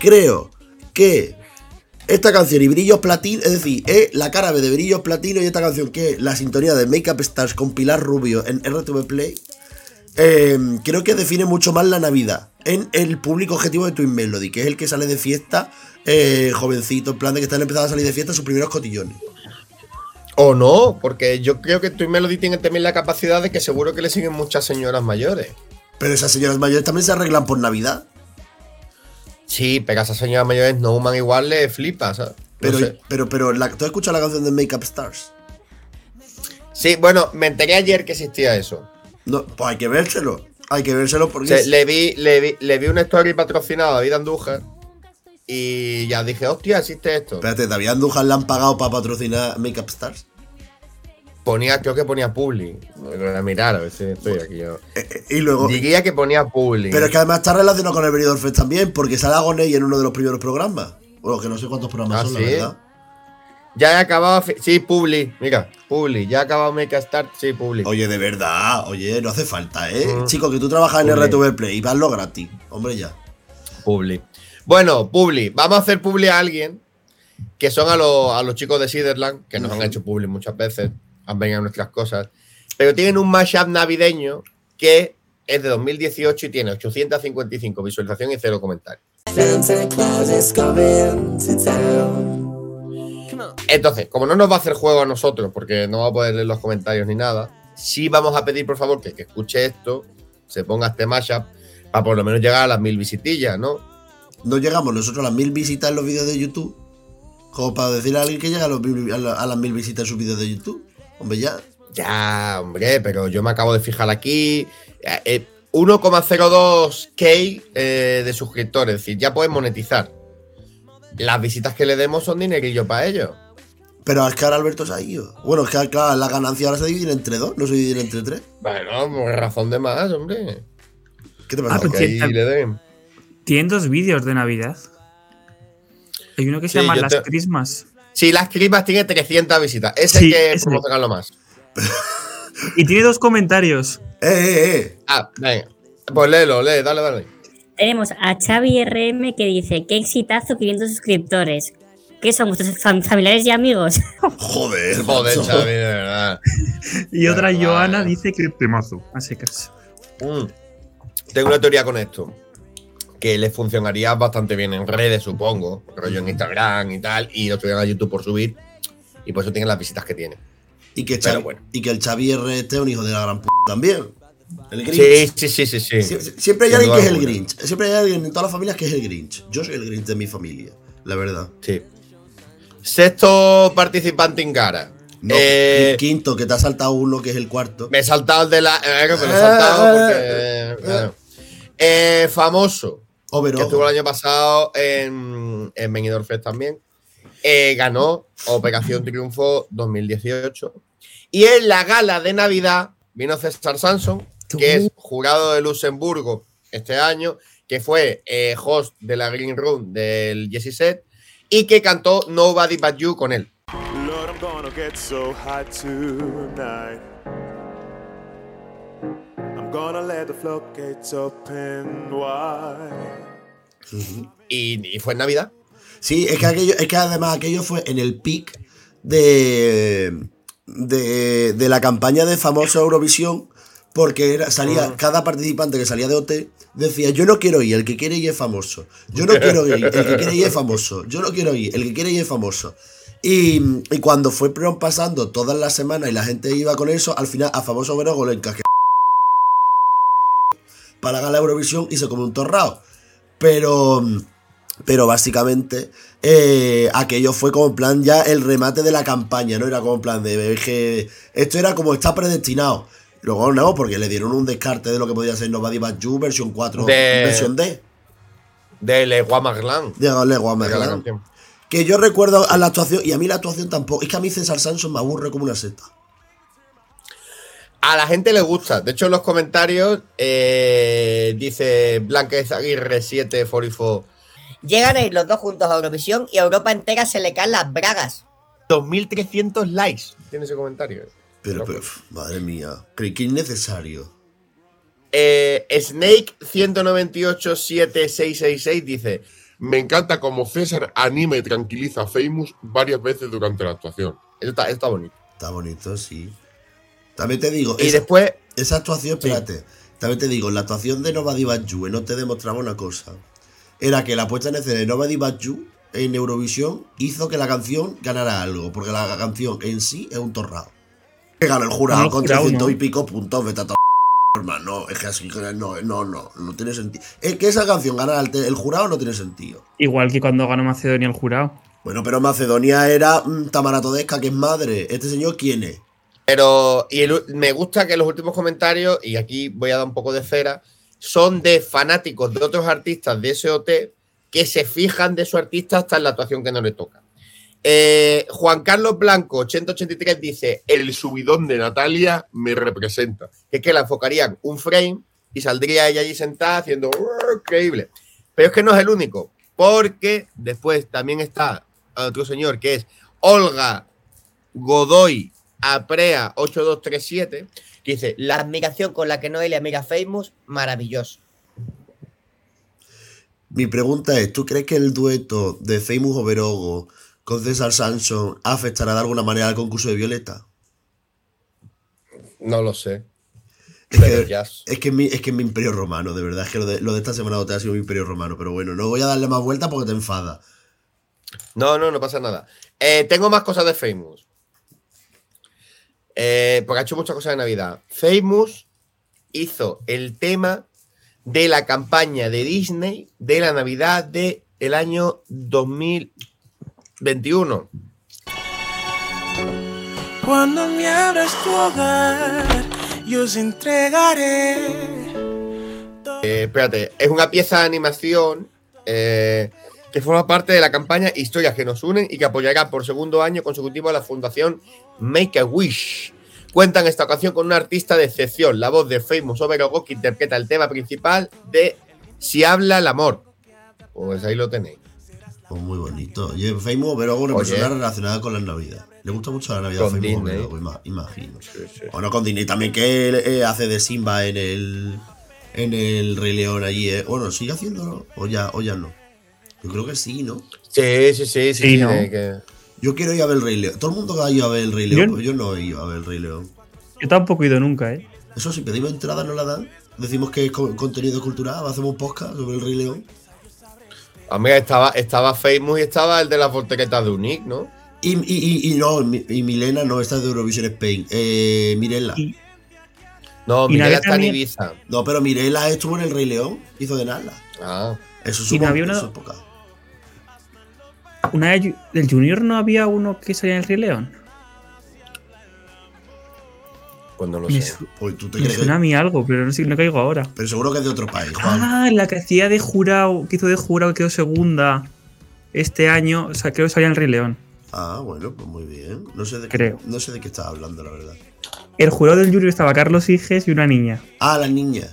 [SPEAKER 1] Creo que esta canción y Brillos Platino, es decir, es la cara B de Brillos Platino y esta canción que es la sintonía de Makeup Stars con Pilar Rubio en RTV Play, eh, creo que define mucho más la Navidad en el público objetivo de Twin Melody, que es el que sale de fiesta eh, jovencito, en plan de que están empezando a salir de fiesta sus primeros cotillones.
[SPEAKER 2] O no, porque yo creo que Twin Melody tiene también la capacidad de que seguro que le siguen muchas señoras mayores.
[SPEAKER 1] Pero esas señoras mayores también se arreglan por Navidad.
[SPEAKER 2] Sí, pero a señoras mayores Snowman igual le flipa, ¿sabes? No
[SPEAKER 1] Pero,
[SPEAKER 2] sé.
[SPEAKER 1] pero, pero, la, ¿tú has escuchado la canción de Makeup Stars?
[SPEAKER 2] Sí, bueno, me enteré ayer que existía eso.
[SPEAKER 1] No, pues hay que vérselo. Hay que vérselo porque.
[SPEAKER 2] O sea,
[SPEAKER 1] es-
[SPEAKER 2] le, vi, le, vi, le vi una story patrocinada a David Andújar y ya dije, hostia, existe esto.
[SPEAKER 1] Espérate, David Andújar le han pagado para patrocinar Makeup Stars.
[SPEAKER 2] Ponía, creo que ponía Publi. Voy a mirar, a ver si estoy aquí yo.
[SPEAKER 1] Eh, eh, y luego.
[SPEAKER 2] Diría que ponía Publi.
[SPEAKER 1] Pero es que además está relacionado con el Benidorm Fest también, porque sale Agoney en uno de los primeros programas. Bueno, que no sé cuántos programas
[SPEAKER 2] Ah,
[SPEAKER 1] son, la verdad.
[SPEAKER 2] Ya he acabado. Sí, Publi. Mira, Publi. Ya he acabado Make a Start. Sí, Publi.
[SPEAKER 1] Oye, de verdad, oye, no hace falta, ¿eh?
[SPEAKER 2] Mm.
[SPEAKER 1] Chico, que tú trabajas en
[SPEAKER 2] Publi.
[SPEAKER 1] RTV Play y vas lo gratis. Hombre, ya.
[SPEAKER 2] Publi. Bueno, Publi. Vamos a hacer Publi a alguien que son a, los- a los chicos de Siderland, que nos han hecho Publi muchas veces, a nuestras cosas, pero tienen un mashup navideño que es de 2018 y tiene 855 visualizaciones y cero comentarios. Entonces, como no nos va a hacer juego a nosotros, porque no va a poder leer los comentarios ni nada, sí vamos a pedir, por favor, que que escuche esto, se ponga este mashup, para por lo menos llegar a las mil visitillas, ¿no?
[SPEAKER 1] No llegamos nosotros a las mil visitas en los vídeos de YouTube. Como para decirle a alguien que llega a, a las mil visitas en sus vídeos de YouTube. Hombre, ya.
[SPEAKER 2] Ya, hombre, pero yo me acabo de fijar aquí. eh, eh, 1,02k eh, de suscriptores, es decir, ya pueden monetizar. Las visitas que le demos son dinerillo para ellos.
[SPEAKER 1] Pero es que ahora Alberto se ha ido. Bueno, es que claro, la ganancia ahora se divide entre dos, no se divide entre tres.
[SPEAKER 2] Bueno, por razón de más, hombre.
[SPEAKER 1] ¿Qué te
[SPEAKER 3] Ah,
[SPEAKER 1] pasa?
[SPEAKER 3] pues
[SPEAKER 2] Que ahí le den.
[SPEAKER 3] Tienen dos vídeos de Navidad. Hay uno que se
[SPEAKER 2] Sí,
[SPEAKER 3] llama Las
[SPEAKER 2] te-
[SPEAKER 3] Christmas.
[SPEAKER 2] Sí, las crimas tiene 300 visitas. Ese
[SPEAKER 3] Sí,
[SPEAKER 2] que
[SPEAKER 3] ese.
[SPEAKER 2] promocionarlo más.
[SPEAKER 3] Y tiene dos comentarios.
[SPEAKER 1] ¡Eh, eh, eh!
[SPEAKER 2] Ah, venga. Pues léelo, lee, dale, dale.
[SPEAKER 10] Tenemos a Xavi RM que dice, qué exitazo 500 suscriptores. ¿Qué son vuestros fam- familiares y amigos?
[SPEAKER 1] Joder,
[SPEAKER 2] Joder. Xavi, de verdad.
[SPEAKER 3] Y otra
[SPEAKER 2] Verdad.
[SPEAKER 3] Joana dice que temazo. A secas.
[SPEAKER 2] Mm. Tengo una teoría con esto. Que les funcionaría bastante bien en redes, supongo. Rollo en Instagram y tal. Y lo subieran a YouTube por subir. Y por eso tienen las visitas que tienen.
[SPEAKER 1] Y que, Xavi-
[SPEAKER 2] bueno.
[SPEAKER 1] y que el Xavi R este es un hijo de la gran p también. El Grinch.
[SPEAKER 2] Sí, sí, sí, sí. sí.
[SPEAKER 1] Sie- Siempre hay alguien que es el. Grinch. Siempre hay alguien en todas las familias que es el Grinch. Yo soy el Grinch de mi familia, la verdad.
[SPEAKER 2] Sí. Sexto participante en cara.
[SPEAKER 1] No,
[SPEAKER 2] Eh,
[SPEAKER 1] el quinto, que te ha saltado uno, que es el cuarto.
[SPEAKER 2] Me he saltado el de la. eh, me lo he saltado porque.
[SPEAKER 1] eh,
[SPEAKER 2] claro. Eh, famoso.
[SPEAKER 1] Overall.
[SPEAKER 2] que estuvo el año pasado en, en Benidorm Fest también. Eh, ganó Operación Triunfo 2018. Y en la gala de Navidad vino César Sanson, que es jurado de Luxemburgo este año, que fue eh, host de la Green Room del Jesse Set y que cantó Nobody But You con él.
[SPEAKER 11] Lord, I'm gonna get so high tonight. I'm gonna let the floodgates open wide.
[SPEAKER 2] Y, y fue en Navidad.
[SPEAKER 1] Sí, es que, aquello, es que además aquello fue en el pic de, de, de la campaña de famoso Eurovisión, porque era, salía cada participante que salía de OT decía, yo no quiero ir, el que quiere ir es famoso. Yo no quiero ir, el que quiere ir es famoso. Yo no quiero ir, el que quiere ir es famoso. Y, y cuando fue pasando todas las semanas y la gente iba con eso, al final a famoso Verogo le encajé para ganar la Eurovisión y se come un torrao. Pero, pero básicamente eh, aquello fue como en plan ya el remate de la campaña, no era como en plan de es que esto era como está predestinado. Luego no, porque le dieron un descarte de lo que podía ser Nobody But You, versión 4,
[SPEAKER 2] De-
[SPEAKER 1] versión D,
[SPEAKER 2] De Le Guamaglan.
[SPEAKER 1] de Le Guam
[SPEAKER 2] de la
[SPEAKER 1] Merlin.
[SPEAKER 2] canción.
[SPEAKER 1] Que yo recuerdo a la actuación, y a mí la actuación tampoco, es que a mí César Sanson me aburre como una seta.
[SPEAKER 2] A la gente le gusta. De hecho, en los comentarios eh, dice Blanca Aguirre 744
[SPEAKER 8] Llegan a ir los dos juntos a Eurovisión y a Europa entera se le caen las bragas.
[SPEAKER 2] 2300 likes. Tiene ese comentario.
[SPEAKER 1] Pero, pero, madre mía, creí que innecesario.
[SPEAKER 2] Eh, Snake 1987666 dice:
[SPEAKER 7] Me encanta como César anima y tranquiliza a Famous varias veces durante la actuación.
[SPEAKER 2] Eso está, eso está bonito.
[SPEAKER 1] Está bonito, sí. También te digo,
[SPEAKER 2] Y
[SPEAKER 1] esa,
[SPEAKER 2] después,
[SPEAKER 1] esa actuación, espérate, también te digo, la actuación de Nobody But You, no te demostraba una cosa. Era que la puesta en escena de But You en Eurovisión hizo que la canción ganara algo, porque la canción en sí es un torrado. Que ganó el jurado
[SPEAKER 3] el
[SPEAKER 1] con
[SPEAKER 3] jurado,
[SPEAKER 1] 300 y
[SPEAKER 3] ¿no?
[SPEAKER 1] pico puntos, vete a hermano, es que así, no, no, no, no tiene sentido. Es que esa canción ganara el, jurado no tiene sentido.
[SPEAKER 3] Igual que cuando ganó Macedonia el jurado.
[SPEAKER 1] Bueno, pero Macedonia era mm, Tamara Todesca, que es madre. ¿Este señor quién es?
[SPEAKER 2] Pero y me gusta que los últimos comentarios, y aquí voy a dar un poco de cera, son de fanáticos de otros artistas de SOT que se fijan de su artista hasta en la actuación que no le toca. Eh, Juan Carlos Blanco, 183, dice:
[SPEAKER 7] El subidón de Natalia me representa.
[SPEAKER 2] que es que la enfocarían un frame y saldría ella allí sentada haciendo "Uh, increíble. Pero es que no es el único, porque después también está otro señor que es Olga Godoy Aprea 8237, que dice,
[SPEAKER 8] La admiración con la que Noelia mira a Famous, maravilloso.
[SPEAKER 1] Mi pregunta es, ¿tú crees que el dueto de Famous Overogo con César Sanson afectará de alguna manera al concurso de Violeta?
[SPEAKER 2] No lo sé.
[SPEAKER 1] Es
[SPEAKER 2] Pero
[SPEAKER 1] que,
[SPEAKER 2] ya.
[SPEAKER 1] es, que es mi, es que es mi imperio romano, de verdad. Es que lo de, lo de esta semana te ha sido mi imperio romano. Pero bueno, no voy a darle más vueltas porque te enfada.
[SPEAKER 2] No, no, no pasa nada. Eh, tengo más cosas de Famous. Eh, porque ha hecho muchas cosas de Navidad. Famous hizo el tema de la campaña de Disney de la Navidad del el año 2021.
[SPEAKER 5] Cuando me abras tu hogar, yo os entregaré.
[SPEAKER 2] Eh, espérate, es una pieza de animación eh, que forma parte de la campaña Historias que nos unen y que apoyará por segundo año consecutivo a la fundación Make a Wish. Cuenta en esta ocasión con un artista de excepción, la voz de Famous Overogo, que interpreta el tema principal de Si habla el amor. Pues ahí lo tenéis.
[SPEAKER 1] Pues muy bonito. Oye, Famous Overogo una
[SPEAKER 2] Oye.
[SPEAKER 1] persona relacionada con la Navidad. Le gusta mucho la Navidad a
[SPEAKER 2] Con
[SPEAKER 1] Famous. Overogo, ima- imagino. Bueno, con Disney también que él eh, hace de Simba en el en el Rey León allí. eh. Bueno, sigue haciéndolo o ya, o ya no. Yo creo que sí, ¿no?
[SPEAKER 2] Sí, sí, sí, sí.
[SPEAKER 3] ¿no?
[SPEAKER 2] que-
[SPEAKER 1] Yo quiero ir a ver el Rey León. Todo el mundo ha ido a ver el Rey León,
[SPEAKER 3] Yo-
[SPEAKER 1] pero yo no he ido a ver el Rey León.
[SPEAKER 3] Yo tampoco he ido nunca, ¿eh?
[SPEAKER 1] Eso si pedimos entrada no la dan. Decimos que es co- contenido cultural, hacemos un podcast sobre el Rey León.
[SPEAKER 2] Amiga, estaba, estaba Famous y estaba el de las volteretas de Unique, ¿no?
[SPEAKER 1] Y, y, y, y no, y Milena no, esta es de Eurovision Spain. Eh, Mirela.
[SPEAKER 3] Y-
[SPEAKER 2] No,
[SPEAKER 3] Navidad
[SPEAKER 2] está en
[SPEAKER 3] también-
[SPEAKER 2] Ibiza.
[SPEAKER 1] No, pero Mirela estuvo en el Rey León, hizo de nada.
[SPEAKER 2] Ah.
[SPEAKER 1] Eso es un
[SPEAKER 3] había una-
[SPEAKER 1] eso es poca.
[SPEAKER 3] Una del Junior no había uno que salía en el Rey León.
[SPEAKER 2] No lo
[SPEAKER 3] Me,
[SPEAKER 2] sé.
[SPEAKER 3] su-
[SPEAKER 1] Pues tú te
[SPEAKER 3] me
[SPEAKER 1] crees
[SPEAKER 3] suena a
[SPEAKER 1] que.
[SPEAKER 3] mí algo, pero no, sé, no caigo ahora.
[SPEAKER 1] Pero seguro que es de otro país, Juan.
[SPEAKER 3] Ah, la que hacía de jurado, que hizo de jurado y quedó segunda este año. O sea, creo que salía en el Rey León.
[SPEAKER 1] Ah, bueno, pues muy bien. No sé de
[SPEAKER 3] Creo.
[SPEAKER 1] no sé de qué estás hablando, la verdad.
[SPEAKER 3] El jurado del Junior estaba Carlos Higes y una niña.
[SPEAKER 1] Ah, la niña.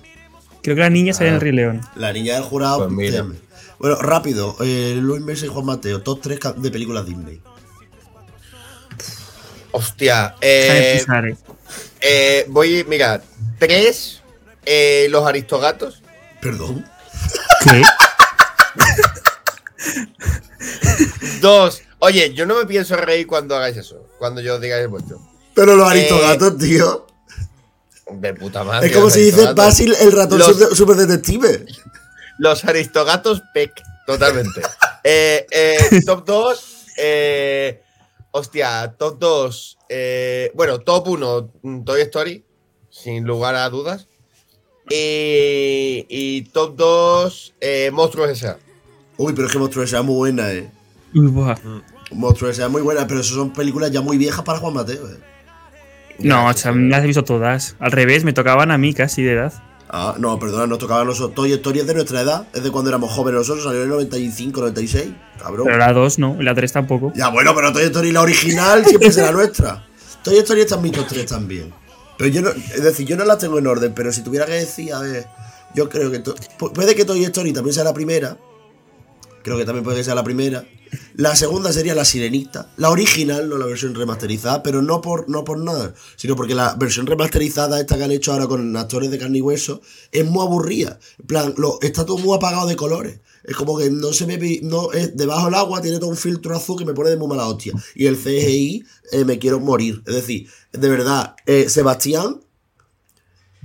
[SPEAKER 3] Creo que la niña salía en
[SPEAKER 2] Ah.
[SPEAKER 3] el Rey León.
[SPEAKER 1] La niña del jurado.
[SPEAKER 2] Pues mira.
[SPEAKER 1] teme. Bueno, rápido. Eh, Luis Mesa y Juan Mateo, top 3 de películas Disney.
[SPEAKER 2] Hostia. Eh,
[SPEAKER 3] eh.
[SPEAKER 2] eh, voy, mira, tres, eh, los aristogatos.
[SPEAKER 1] Perdón.
[SPEAKER 3] ¿Qué?
[SPEAKER 2] Dos, oye, yo no me pienso reír cuando hagáis eso, cuando yo digáis el vuestro.
[SPEAKER 1] Pero los
[SPEAKER 2] Eh,
[SPEAKER 1] aristogatos, tío.
[SPEAKER 2] De puta madre.
[SPEAKER 1] Es como si dice
[SPEAKER 2] aristogatos.
[SPEAKER 1] Basil el ratón
[SPEAKER 2] Los-
[SPEAKER 1] super, super detective.
[SPEAKER 2] Los aristogatos PEC, totalmente. Eh, eh, top 2, eh, hostia, top 2, bueno, top 1, Toy Story, sin lugar a dudas. Y, y top 2, Monstruos S.A.
[SPEAKER 1] Uy, pero es que Monstruo S.A. es muy buena, eh.
[SPEAKER 3] Uy, buah.
[SPEAKER 1] Monstruo S.A. es muy buena, pero eso son películas ya muy viejas para Juan Mateo, eh.
[SPEAKER 3] No, o sea, me las he visto todas. Al revés, me tocaban a mí casi de edad.
[SPEAKER 1] Ah, no, perdona, nos tocaba a nosotros. Toy Story es de nuestra edad, es de cuando éramos jóvenes nosotros, salió en el 95, 96. Cabrón.
[SPEAKER 3] Pero la 2 no, la 3 tampoco.
[SPEAKER 1] Ya, bueno, pero Toy Story, la original, siempre será nuestra. Toy Story está en mi top 3 también. Pero yo no, es decir, yo no las tengo en orden, pero si tuviera que decir, a ver, yo creo que. puede que Toy Story también sea la primera. Creo que también puede que sea la primera. La segunda sería La Sirenita. La original, no la versión remasterizada, pero no por, no por nada, sino porque la versión remasterizada, esta que han hecho ahora con actores de carne y hueso, es muy aburrida. En plan, lo, está todo muy apagado de colores. Es como que no se vi- no, debajo del agua tiene todo un filtro azul que me pone de muy mala hostia. Y el CGI eh, me quiero morir. Es decir, de verdad, eh, Sebastián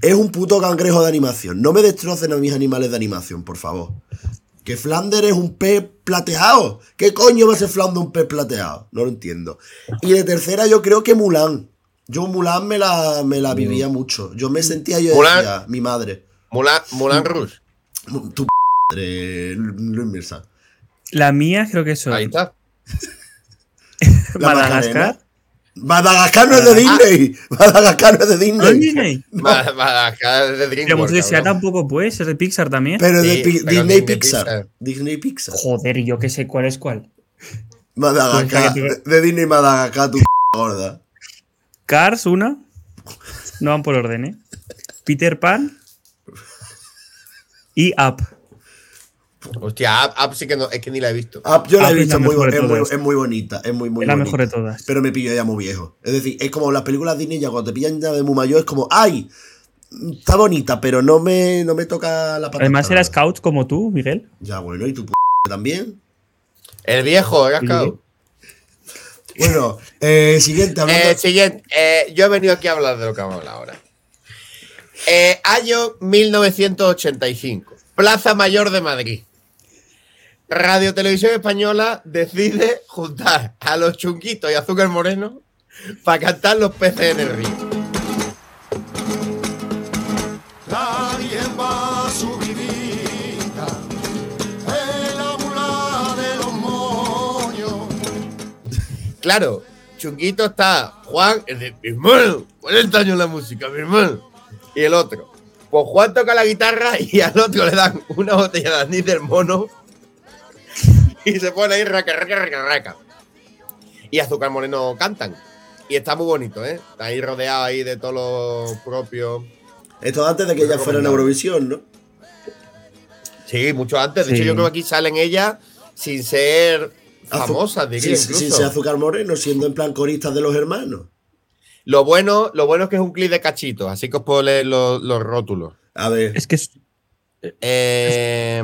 [SPEAKER 1] es un puto cangrejo de animación. No me destrocen a mis animales de animación, por favor. Que Flander es un pez plateado. ¿Qué coño va a ser Flander un pez plateado? No lo entiendo. Y de tercera, yo creo que Mulan. Yo Mulan me la, me la vivía mucho. Yo me sentía, yo
[SPEAKER 2] Mulan-
[SPEAKER 1] decía, mi madre.
[SPEAKER 2] Mulan, Mulan Rouge.
[SPEAKER 1] Tu madre, Luis Mirza.
[SPEAKER 3] La mía creo que son
[SPEAKER 2] Ahí está.
[SPEAKER 1] La
[SPEAKER 3] Madagascar.
[SPEAKER 1] Madagascar no es de Disney. Madagascar no es de
[SPEAKER 3] ¿No es
[SPEAKER 1] Disney.
[SPEAKER 3] Disney?
[SPEAKER 2] Ma- Madagascar de
[SPEAKER 3] Pero
[SPEAKER 2] DreamWorks.
[SPEAKER 3] Monstruos S.A.
[SPEAKER 2] cabrón.
[SPEAKER 3] tampoco puede ser de Pixar también.
[SPEAKER 1] Pero de
[SPEAKER 2] Sí,
[SPEAKER 1] Pi-
[SPEAKER 2] pero
[SPEAKER 1] Disney
[SPEAKER 2] Disney
[SPEAKER 1] Pixar.
[SPEAKER 2] Pixar.
[SPEAKER 1] Disney Pixar.
[SPEAKER 3] Joder, yo que sé cuál es cuál.
[SPEAKER 1] Madagascar.
[SPEAKER 3] Pues,
[SPEAKER 1] De, de Disney Madagascar, tu gorda.
[SPEAKER 3] Cars, una. No van por orden, ¿eh? Peter Pan. Y Up.
[SPEAKER 2] Hostia, Up sí que no, es que ni la he visto.
[SPEAKER 1] Ah, yo la he visto,
[SPEAKER 3] es la
[SPEAKER 1] muy, es, es bonita, es muy, muy
[SPEAKER 3] Es la
[SPEAKER 1] bonita.
[SPEAKER 3] mejor de todas.
[SPEAKER 1] Pero me pillo ya muy viejo. Es decir, es como las películas Disney ya cuando te pillan ya de muy mayor, es como, ¡ay! Está bonita, pero no me, no me toca la patata.
[SPEAKER 3] Además era scout como tú, Miguel.
[SPEAKER 1] Ya, bueno, y tu p también.
[SPEAKER 2] El viejo, era scout.
[SPEAKER 1] Bueno, eh, siguiente, hablando.
[SPEAKER 2] Eh, siguiente, eh, yo he venido aquí a hablar de lo que vamos a hablar ahora. Eh, año 1985, Plaza Mayor de Madrid. Radio Televisión Española decide juntar a los chunguitos y azúcar moreno para cantar los peces en el río.
[SPEAKER 12] Nadie va a su vidita, el abuela de los moños.
[SPEAKER 2] Claro, chunguito está Juan, el de mi hermano, 40 años la música, mi hermano. Y el otro. Pues Juan toca la guitarra y al otro le dan una botella de anís del mono y se pone ahí raca, raca, raca, raca. Y Azúcar Moreno cantan. Y está muy bonito, ¿eh? Está ahí rodeado ahí de todos los propios.
[SPEAKER 1] Esto antes de que ella fuera en Eurovisión, ¿no?
[SPEAKER 2] Sí, mucho antes. De
[SPEAKER 1] Sí.
[SPEAKER 2] hecho, yo creo que aquí salen ellas sin ser
[SPEAKER 1] Azu-
[SPEAKER 2] famosas, diría incluso.
[SPEAKER 1] sí, sí, azúcar moreno, siendo en plan coristas de los hermanos.
[SPEAKER 2] Lo bueno, lo bueno es que es un clip de cachitos, así que os puedo leer los, los rótulos.
[SPEAKER 1] A ver.
[SPEAKER 3] Es que es-
[SPEAKER 2] Eh,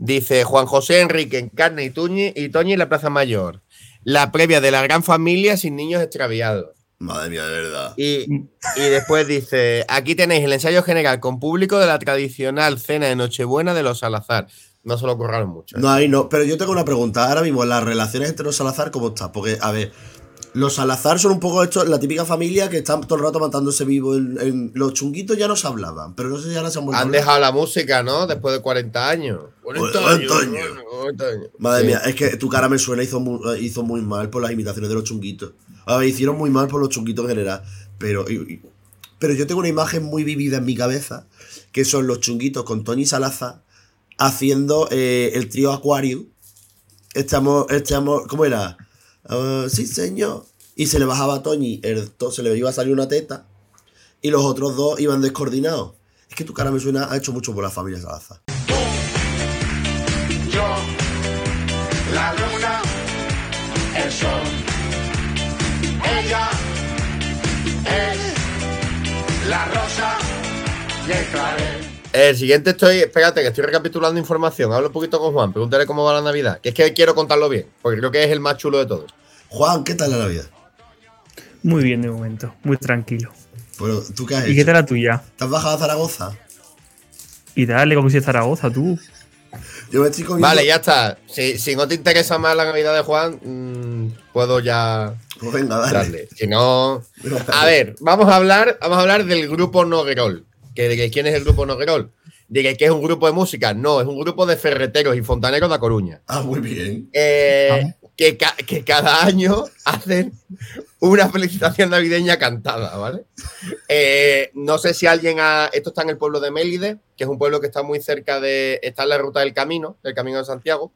[SPEAKER 2] dice Juan José Enrique en Carne y Toñi y Toñi en la Plaza Mayor. La previa de la gran familia sin niños extraviados.
[SPEAKER 1] Madre mía, de verdad.
[SPEAKER 2] Y, y después dice: aquí tenéis el ensayo general con público de la tradicional cena de Nochebuena de los Salazar. No se lo curraron mucho. ¿eh?
[SPEAKER 1] No hay, no. Pero yo tengo una pregunta. Ahora mismo, las relaciones entre los Salazar, ¿cómo está? Porque, a ver, los Salazar son un poco estos, la típica familia que están todo el rato matándose vivo. En, en- los chunguitos ya no se hablaban, pero no sé si ahora se han vuelto
[SPEAKER 2] Han dejado la música, ¿no? Después de 40 años. 40
[SPEAKER 1] 40
[SPEAKER 2] años.
[SPEAKER 1] años.
[SPEAKER 2] bueno, 40 años.
[SPEAKER 1] Madre
[SPEAKER 2] Sí.
[SPEAKER 1] mía, es que tu cara me suena, hizo muy, eh, hizo muy mal por las imitaciones de los chunguitos. A ver, hicieron muy mal por los chunguitos en general. Pero, pero yo tengo una imagen muy vivida en mi cabeza, que son los chunguitos con Tony Salazar haciendo eh, el trío Aquarium. Estamos, estamos, ¿cómo era? Ah, sí, señor. Y se le bajaba a Toñi, el se le iba a salir una teta, y los otros dos iban descoordinados. Es que tu cara me suena, ha hecho mucho por la familia Salazar.
[SPEAKER 12] Yo, la luna, el sol. Ella es la rosa y el.
[SPEAKER 2] El siguiente estoy, espérate, que estoy recapitulando información. Hablo un poquito con Juan, pregúntale cómo va la Navidad. Que es que quiero contarlo bien, porque creo que es el más chulo de todos.
[SPEAKER 1] Juan, ¿qué tal la Navidad?
[SPEAKER 3] muy bien de momento, muy tranquilo.
[SPEAKER 1] Bueno, ¿tú qué has
[SPEAKER 3] ¿Y
[SPEAKER 1] hecho?
[SPEAKER 3] qué tal la tuya?
[SPEAKER 1] ¿Te has bajado a Zaragoza?
[SPEAKER 3] Y dale, como si es Zaragoza, tú.
[SPEAKER 1] Yo me estoy comiendo.
[SPEAKER 2] Vale, ya está. Si, si no te interesa más la Navidad de Juan, mm, puedo ya
[SPEAKER 1] Pues venga, dale.
[SPEAKER 2] darle. Si no. A ver, vamos a hablar, vamos a hablar del grupo Noguerol. Que diréis, ¿quién es el grupo Noguerol? Diréis que es un grupo de música. No, es un grupo de ferreteros y fontaneros de A Coruña.
[SPEAKER 1] Ah, muy bien.
[SPEAKER 2] Eh, que, ca- que cada año hacen una felicitación navideña cantada, ¿vale? Eh, no sé si alguien ha. Esto está en el pueblo de Mélide, que es un pueblo que está muy cerca de. Está en la ruta del camino, del camino de Santiago.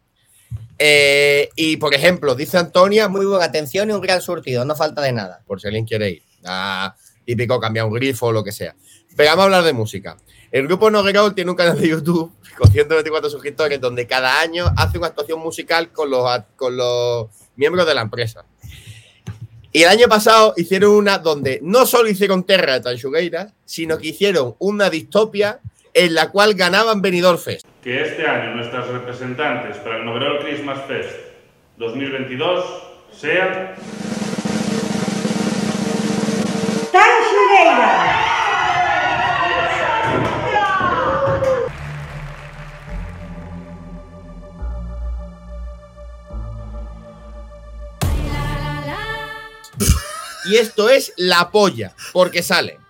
[SPEAKER 2] Eh, y por ejemplo, dice Antonia,
[SPEAKER 8] Muy buena atención y un gran surtido, no falta de nada.
[SPEAKER 2] por si alguien quiere ir. Ah, típico cambiar un grifo o lo que sea. Pero vamos a hablar de música. El grupo Noguerol tiene un canal de YouTube con 124 suscriptores donde cada año hace una actuación musical con los, con los miembros de la empresa. Y el año pasado hicieron una donde no solo hicieron Terra de Tanxugueiras, sino que hicieron una distopia en la cual ganaban Benidorm Fest.
[SPEAKER 13] Que este año nuestras representantes para el Noguerol Christmas Fest 2022 sean
[SPEAKER 2] Y esto es la polla, porque salen